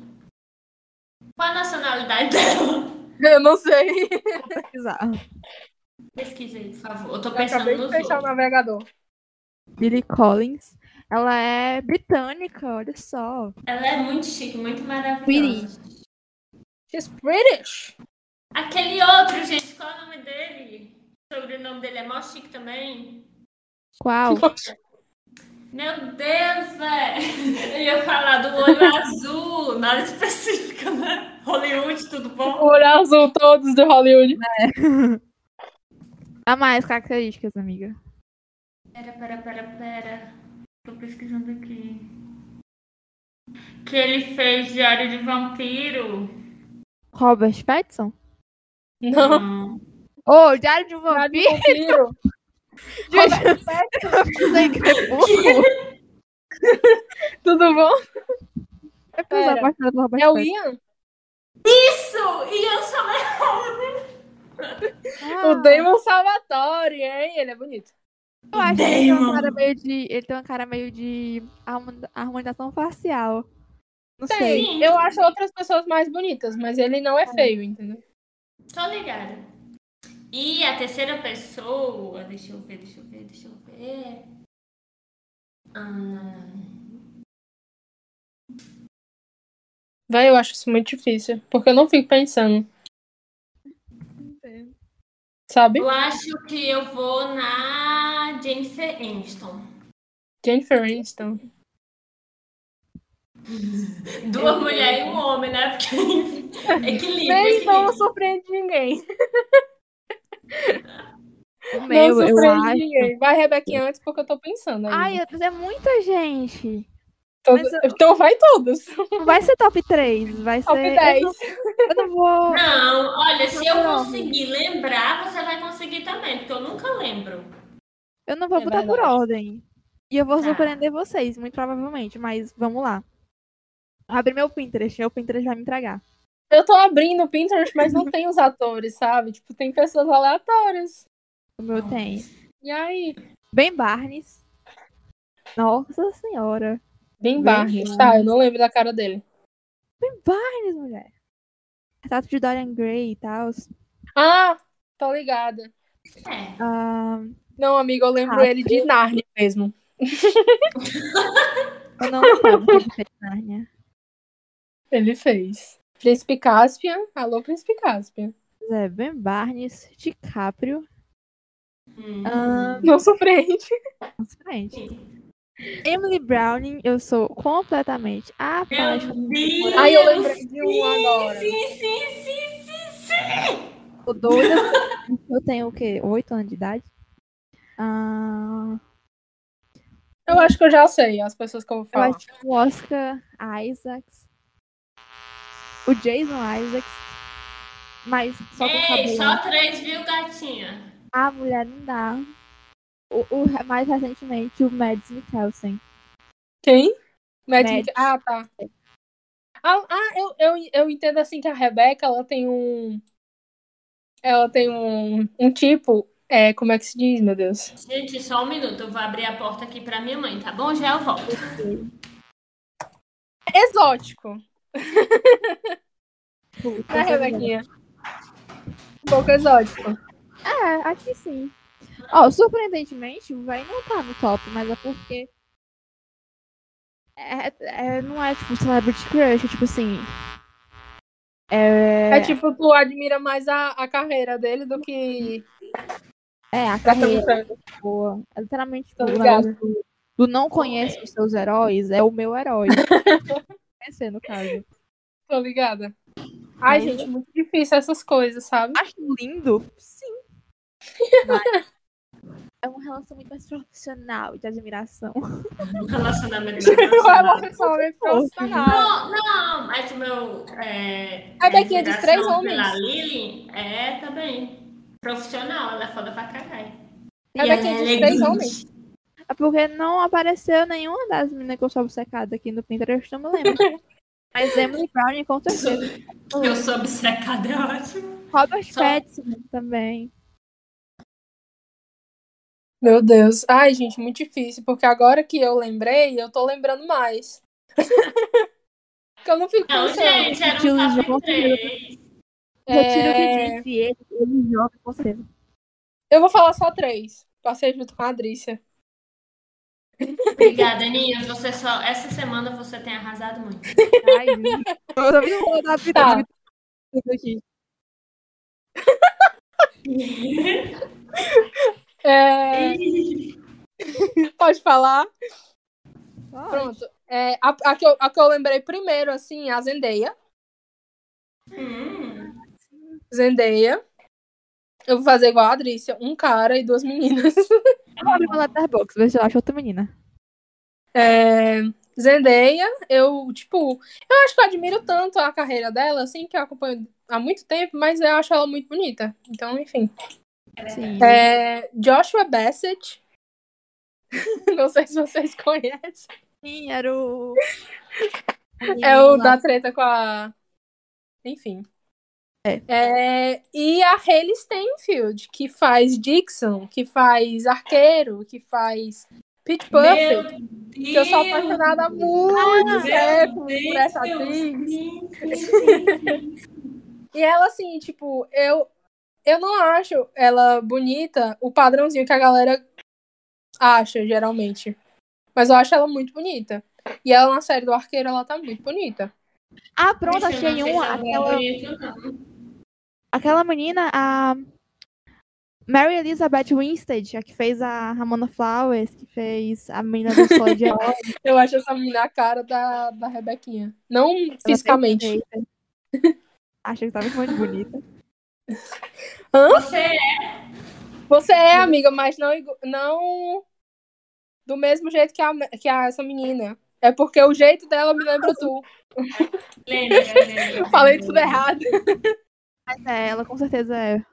Qual a nacionalidade dela? Eu não sei. [LAUGHS] Vou pesquisar. Pesquisa aí, por favor. Eu tô Eu pensando acabei de fechar o outros. navegador. Lily Collins. Ela é britânica, olha só. Ela é muito chique, muito maravilhosa. British. She's British. Aquele outro, gente, qual é o nome dele? O sobrenome dele é mó chique também. Qual? Meu Deus, velho. Eu ia falar do olho azul, nada específico, né? Hollywood, tudo bom? O olho azul todos do Hollywood. [LAUGHS] Há mais características, amiga. Pera, pera, pera, pera. Tô pesquisando aqui. Que ele fez Diário de Vampiro. Robert Pattinson? Não. Ô, Diário de um Cara de Vampiro. vampiro. [LAUGHS] Robert Pattinson. [LAUGHS] Tudo bom? É Pera. É o Pattinson. Ian? Isso! E eu. Ah, O Damon Salvatore, hein? Ele é bonito. Eu acho que ele tem uma cara meio de. Ele tem uma cara meio de harmoni- harmonização facial. Não Tem. sei. Sim. Eu acho outras pessoas mais bonitas, mas ele não é feio, entendeu? Tô ligada. E a terceira pessoa, deixa eu ver, deixa eu ver, deixa eu ver. Ah, Vai, eu acho isso muito difícil. Porque eu não fico pensando, sabe? eu acho que eu vou na Jennifer Aniston. Jennifer Aniston. [LAUGHS] Duas mulheres e um homem, né? Porque [LAUGHS] equilíbrio, Nem não equilíbrio. surpreende ninguém. O Não meu, eu surpreende acho. ninguém. Vai, Rebequinha, antes, porque eu tô pensando ainda. Ai, é muita gente. Todo- mas Então vai todos. Não vai ser top 3, vai Top ser. 10. Eu não, eu não vou. Não, olha, se eu conseguir lembrar, você vai conseguir também, porque eu nunca lembro. Eu não vou É botar por verdade. ordem. E eu vou Tá. surpreender vocês, muito provavelmente, mas vamos lá. Abre meu Pinterest, meu Pinterest vai me entregar. Eu tô abrindo o Pinterest, mas não tem os atores, sabe? Tipo, tem pessoas aleatórias. O meu tem. E aí? Ben Barnes. Nossa senhora. Ben Barnes. Tá, eu não lembro da cara dele. Ben Barnes, mulher. Retrato de Dorian Gray e tal. Ah, tô ligada. Ah, Não, amigo, eu lembro Ah, ele de Narnia mesmo. [LAUGHS] eu não que ele fez Nárnia. Ele fez. Príncipe Caspian. Alô, Príncipe Caspian. É, Ben Barnes, DiCaprio. Hum. Ah, Não surpreende. nossa, frente. Emily Browning, eu sou completamente apaixonada. Ai, eu lembrei de um agora. Sim, sim, sim, sim, sim. Tô doida. [LAUGHS] Eu tenho o quê? Oito anos de idade? Ah, Eu acho que eu já sei as pessoas que eu vou eu falar. acho que o Oscar Isaacs. O Jason Isaacs. Mas só com Ei, cabelo. só três, viu, gatinha? Ah, mulher, não dá. O, o- mais recentemente, o Mads Mikkelsen. Quem? Mads Mads. Ah, tá. Ah, ah, eu, eu, eu entendo assim que a Rebeca, ela tem um. Ela tem um, um tipo. É, como é que se diz, meu Deus? Gente, só um minuto. Eu vou abrir a porta aqui pra minha mãe, tá bom? Já eu volto. [LAUGHS] Exótico. Puta, Né, Rebequinha? Um pouco exótico. É, que sim. Ó, surpreendentemente, o não tá no top, mas é porque. É, é- não é tipo Celebrity Crush, é tipo assim. É, É tipo, tu admira mais a, a carreira dele do que. é a Pra carreira boa. É literalmente negócio do, do não conhece os seus heróis, é o meu herói. [LAUGHS] Conhecer, no caso. Tô ligada. Ai, Mas- gente, muito difícil essas coisas, sabe? Acho lindo, sim. Mas [LAUGHS] é uma relação muito mais profissional de admiração. [LAUGHS] Um relacionamento É profissional. relacionamento profissional. Não, não, mas o meu. É, A Bequinha diz três homens. Pela Lily é também profissional, ela é foda pra caralho. E A Bequinha é diz três homens. É porque não apareceu nenhuma das meninas que eu sou obcecada aqui no Pinterest, eu não me lembro. [LAUGHS] Mas Emily Browning, com certeza. Eu sou obcecada, é ótimo. Robert Só- Pattinson também. Meu Deus. Ai, gente, muito difícil, porque agora que eu lembrei, eu tô lembrando mais. [LAUGHS] porque eu não fico Não, pensando. gente, era um João top 3. Retiro o que É, disse ele, ele joga com certeza. Eu vou falar só três. Passei junto com a Adrícia. Obrigada, Aninha. Você só. Essa semana você tem arrasado muito. Ai, eu tô vida Tá. aqui. [LAUGHS] É, Pode falar? Ó, Pronto. É, a, a que eu, a que eu lembrei primeiro, assim, é a Zendaya. Hum, Zendaya. Eu vou fazer igual a Adrícia. Um cara e duas meninas. Eu vou abrir meu letterbox, ver se eu acho outra menina. É, Zendaya, eu, tipo, eu acho que eu admiro tanto a carreira dela, assim, que eu acompanho há muito tempo, mas eu acho ela muito bonita. Então, enfim. Sim. É, Joshua Bassett. [LAUGHS] Não sei se vocês conhecem. Sim, era o. É o da treta com a. Enfim. É. É, e a Hayley Steinfeld, que faz Dixon, que faz Arqueiro, que faz Pitch Perfect. Que eu sou apaixonada há muito tempo por essa atriz. [LAUGHS] E ela, assim, tipo, eu, eu não acho ela bonita, o padrãozinho que a galera acha, geralmente. Mas eu acho ela muito bonita. E ela na série do Arqueiro, ela tá muito bonita. Ah, pronto, achei um. Aquela, aquela menina, a Mary Elizabeth Winstead, a que fez a Ramona Flowers, que fez a menina do Escola de. [LAUGHS] Eu acho essa menina a cara da, da Rebequinha. Não fisicamente. Acho que tava muito bonita. Hã? Você é. Você é amiga, mas não, não do mesmo jeito que, a, que a, essa menina. É porque o jeito dela me lembra tu. Lembra, lembra. Falei tudo errado. Mas é, ela com certeza é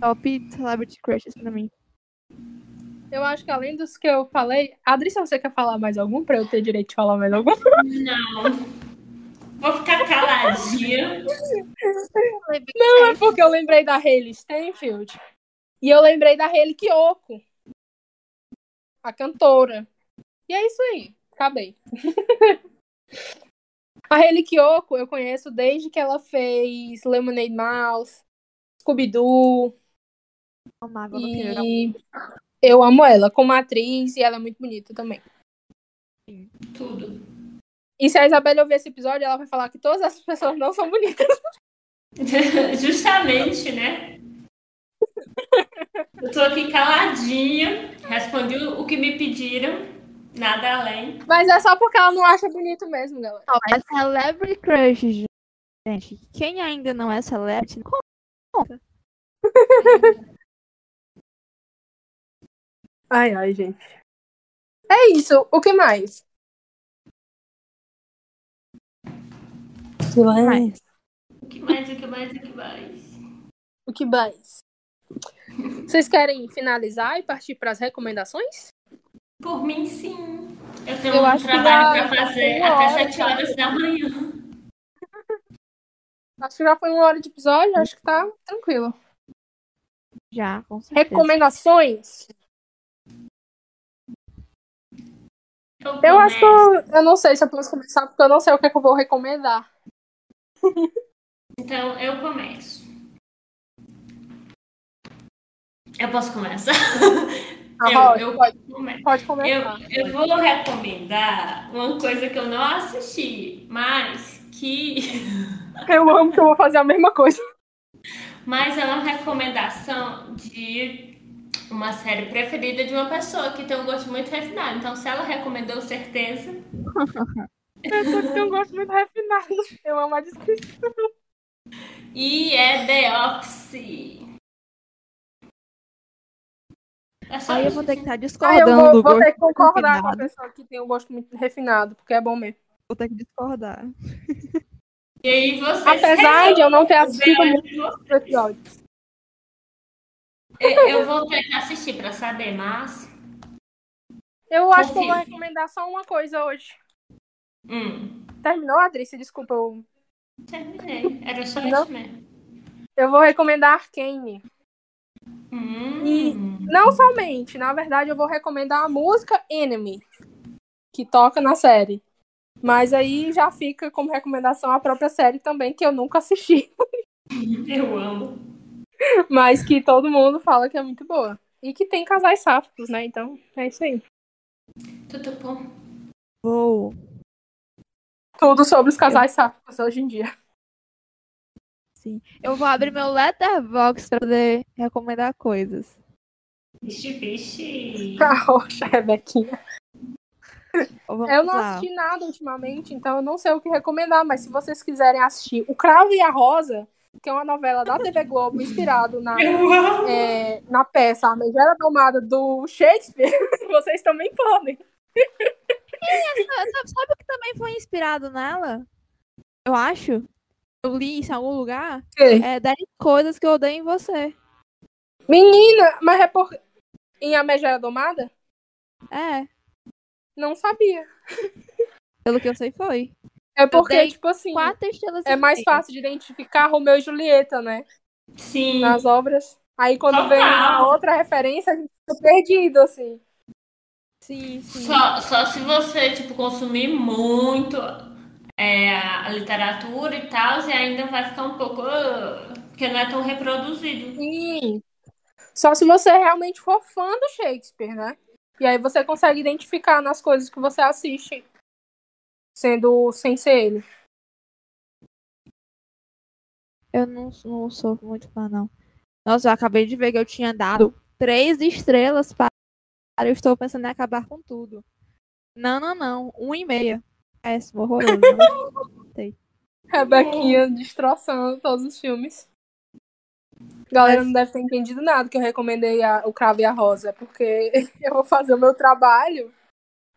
top celebrity crushes pra mim. Eu acho que além dos que eu falei. Adri, se você quer falar mais algum, pra eu ter direito de falar mais algum? Não. Vou ficar caladinha. Não, é porque eu lembrei da Hayley Steinfeld. E eu lembrei da Hayley Kiyoko. A cantora. E é isso aí. Acabei. [LAUGHS] a Hayley Kiyoko eu conheço desde que ela fez Lemonade Mouse, Scooby-Doo. Amava. E eu amo ela como atriz e ela é muito bonita também. Tudo. E se a Isabela ouvir esse episódio, ela vai falar que todas as pessoas não são bonitas. [LAUGHS] [LAUGHS] Justamente, né? Eu tô aqui caladinha, respondi o que me pediram, nada além. Mas é só porque ela não acha bonito mesmo, galera. Não, é celebrity crush, gente. Quem ainda não é celebrity, não conta. Ai, ai, gente. É isso. O que mais? Mais. O que mais, o que mais, o que mais? O que mais? Vocês querem finalizar e partir para as recomendações? Por mim, sim. Eu tenho Eu um acho que trabalho já fazer até hora, 7 já. horas da manhã. Acho que já foi uma hora de episódio, acho que tá tranquilo. Já, com certeza. Recomendações? Eu, Eu acho que eu, eu não sei se eu posso começar, porque eu não sei o que, é que eu vou recomendar. Então, eu começo. Eu posso começar? Ah, eu, eu pode, começo. pode Eu, começar. eu vou recomendar uma coisa que eu não assisti, mas que. Eu amo que eu vou fazer a mesma coisa. Mas é uma recomendação de uma série preferida de uma pessoa que tem um gosto muito refinado. Então, se ela recomendou, certeza. [LAUGHS] Pessoa que tem um gosto muito refinado. Eu amo a descrição. E é The Office. É só Aí eu vou ter que estar Ah, eu discordando vou, do vou gosto ter que concordar com a refinado. pessoa que tem um gosto muito refinado, porque é bom mesmo. Vou ter que discordar. E aí vocês Apesar de eu não ter assistido muitos episódios. Eu eu vou ter que assistir pra saber, mas. Eu acho que eu vou Confio. recomendar só uma coisa hoje. Hum, Terminou, Adrice? Desculpa, eu, terminei. Era só Não. isso mesmo. eu vou recomendar Arcane. Hum. E- Não somente, na verdade, eu vou recomendar a música Enemy, que toca na série. Mas aí já fica como recomendação a própria série também, que eu nunca assisti, [LAUGHS] Eu amo. mas que todo mundo fala que é muito boa. E que tem casais sáficos, né? Então, é isso aí. Tudo bom. Vou. Tudo sobre os casais sáficos hoje em dia. Sim. Eu vou abrir meu letterbox pra poder recomendar coisas. Vixe, vixe. A roxa, Rebequinha. Eu não assisti nada ultimamente, então eu não sei o que recomendar, mas se vocês quiserem assistir O Cravo e a Rosa, que é uma novela da TV Globo inspirado na, Eu é, na peça A Megera Domada do Shakespeare, [LAUGHS] vocês também podem. Sabe, sabe o que também foi inspirado nela? Eu acho. Eu li isso em algum lugar. É 10 coisas que eu odeio em você. Menina, mas é por. Em A Megera Domada? É. Não sabia. Pelo que eu sei, foi. É porque, tipo assim, Quatro estrelas é mais fácil de identificar Romeu e Julieta, né? Sim. Nas obras. Aí quando Total. vem uma outra referência, a gente fica perdido, assim. Sim, sim. Só, só se você, tipo, consumir muito é, a literatura e tal, e ainda vai ficar um pouco. ah, Porque não é tão reproduzido. Sim. Só se você realmente for fã do Shakespeare, né? E aí você consegue identificar nas coisas que você assiste, sendo sem ser ele. Eu não, não sou muito fã, não. Nossa, eu acabei de ver que eu tinha dado três estrelas para. Eu estou pensando em acabar com tudo. Não, não, não. Um e meia. Péssimo, horroroso. [LAUGHS] Rebequinha destroçando todos os filmes. Galera não deve ter entendido nada que eu recomendei a- o Cravo e a Rosa, porque [LAUGHS] eu vou fazer o meu trabalho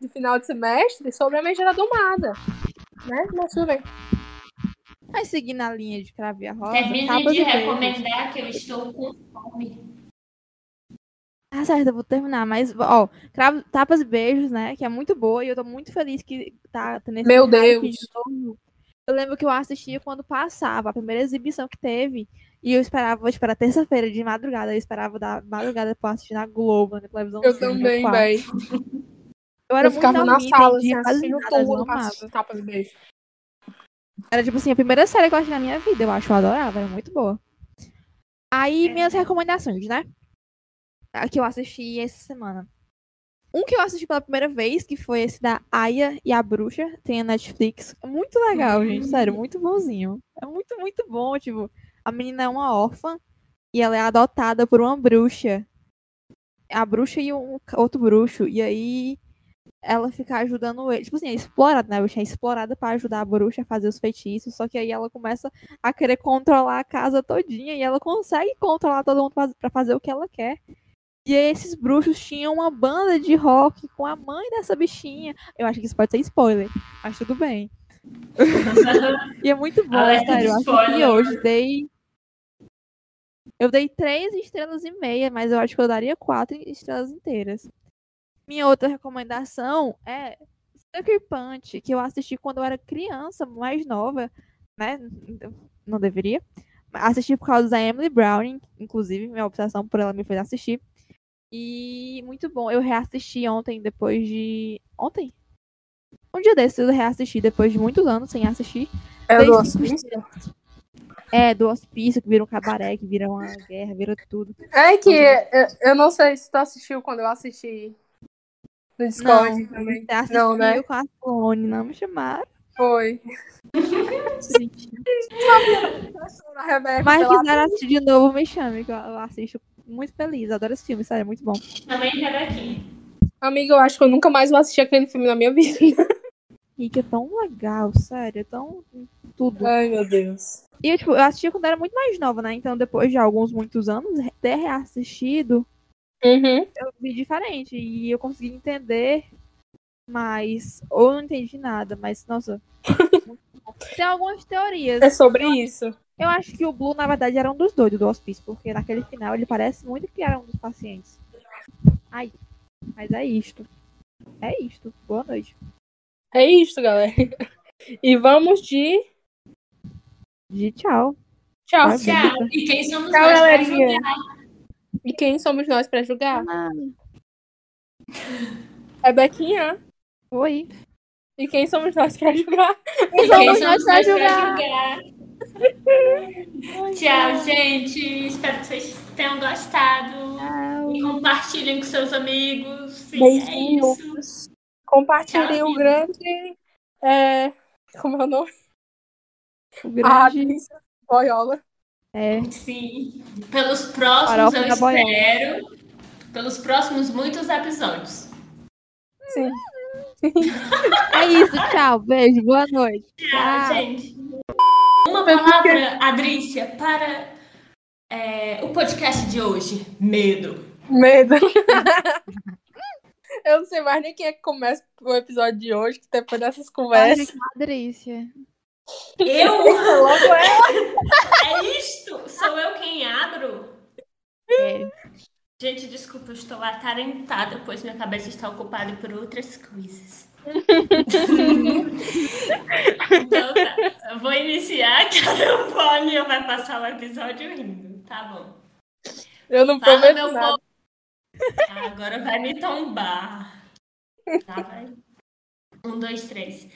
de final de semestre sobre a Megera Domada. Né? Mas tudo bem. Mas seguindo a linha de Cravo e a Rosa, Termine Tapas de e Beijos. recomendar que eu estou com fome. Tá certo, eu vou terminar. Mas, ó, Cravo- Tapas e Beijos, né? Que é muito boa e eu tô muito feliz que tá tendo esse Meu Deus. de novo. Eu lembro que eu assistia quando passava, a primeira exibição que teve. E eu esperava, tipo, era terça-feira de madrugada. Eu esperava da madrugada pra assistir na Globo, na televisão. Eu também, véi. Eu era Eu muito ficava na sala, assim, assistindo tudo pra assistir tapas e beijos. Era tipo assim, a primeira série que eu assisti na minha vida, eu acho, eu adorava, era muito boa. Aí, minhas recomendações, né? A que eu assisti essa semana. Um que eu assisti pela primeira vez, que foi esse da Aya e a Bruxa, tem a Netflix. É muito legal, gente, sério, muito bonzinho. É muito, muito bom, tipo, a menina é uma órfã e ela é adotada por uma bruxa. A bruxa e um outro bruxo. E aí ela fica ajudando ele. Tipo assim, é explorada, né? A bruxa é explorada pra ajudar a bruxa a fazer os feitiços. Só que aí ela começa a querer controlar a casa todinha. E ela consegue controlar todo mundo pra fazer o que ela quer. E aí esses bruxos tinham uma banda de rock com a mãe dessa bichinha. Eu acho que isso pode ser spoiler, mas tudo bem. [LAUGHS] E é muito bom, de sério. Eu assisti spoiler. hoje, dei. Eu dei três estrelas e meia, mas eu acho que eu daria quatro estrelas inteiras. Minha outra recomendação é Sucker Punch, que eu assisti quando eu era criança, mais nova, né? Não deveria. Assisti por causa da Emily Browning, inclusive, minha obsessão por ela me fez assistir. E muito bom. Eu reassisti ontem, depois de. Ontem? Um dia desses eu reassisti depois de muitos anos sem assistir. É do hospício? É, do hospício, que vira um cabaré, que vira uma guerra, vira tudo. É que eu, eu não sei se tu assistiu quando eu assisti no Discord não, também. você assistiu Não, né? com a Clone, não me chamaram. Foi. Mas quiser assistir de novo, me chame, que eu assisto muito feliz. Adoro esse filme, sério, é muito bom. Também quero aqui. Amiga, eu acho que eu nunca mais vou assistir aquele filme na minha vida. E que é tão legal, sério, é tão tudo. Ai, meu Deus. E eu, tipo, eu assisti quando era muito mais nova, né? Então, depois de alguns, muitos anos, ter reassistido, Uhum. eu vi diferente. E eu consegui entender mais. Ou eu não entendi nada, mas, nossa. [LAUGHS] Tem algumas teorias. É sobre isso. Eu acho que o Blue, na verdade, era um dos doidos do hospício, porque naquele final ele parece muito que era um dos pacientes. Ai, mas é isto. É isto. Boa noite. É isso, galera. [LAUGHS] E vamos de. De tchau. Tchau. Vai, Tchau. E quem somos Tchau, nós pra galerinha. julgar? E quem somos nós pra julgar? Ah, É Bequinha. oi. E quem somos nós pra julgar? E quem somos somos nós nós pra pra julgar? julgar? Tchau, gente. Espero que vocês tenham gostado. Tchau. E compartilhem com seus amigos. E é isso. Beijinhos. Compartilhem Tchau, o grande. É... Como é o nome? O A grande. Adriana Boiola. É. Sim. Pelos próximos, Farofa eu da boiola. espero. Pelos próximos muitos episódios. Sim. É isso, tchau. Beijo, boa noite. Tchau, Tchau. gente. Uma palavra, Adrícia, para é, o podcast de hoje. Medo. Medo. [LAUGHS] Eu não sei mais nem quem é que começa o episódio de hoje, que depois dessas conversas. Patrícia. Eu? [LAUGHS] Logo ela. É isto? Sou eu quem abro? É. Gente, desculpa, eu estou atarentada, pois minha cabeça está ocupada por outras coisas. Então tá, eu vou iniciar, [LAUGHS] que a Leopoldia vai passar o episódio rindo, tá bom. Eu não Fala, prometo meu nada. povo. Ah, agora vai me tombar. Tá, vai. Um, dois, três.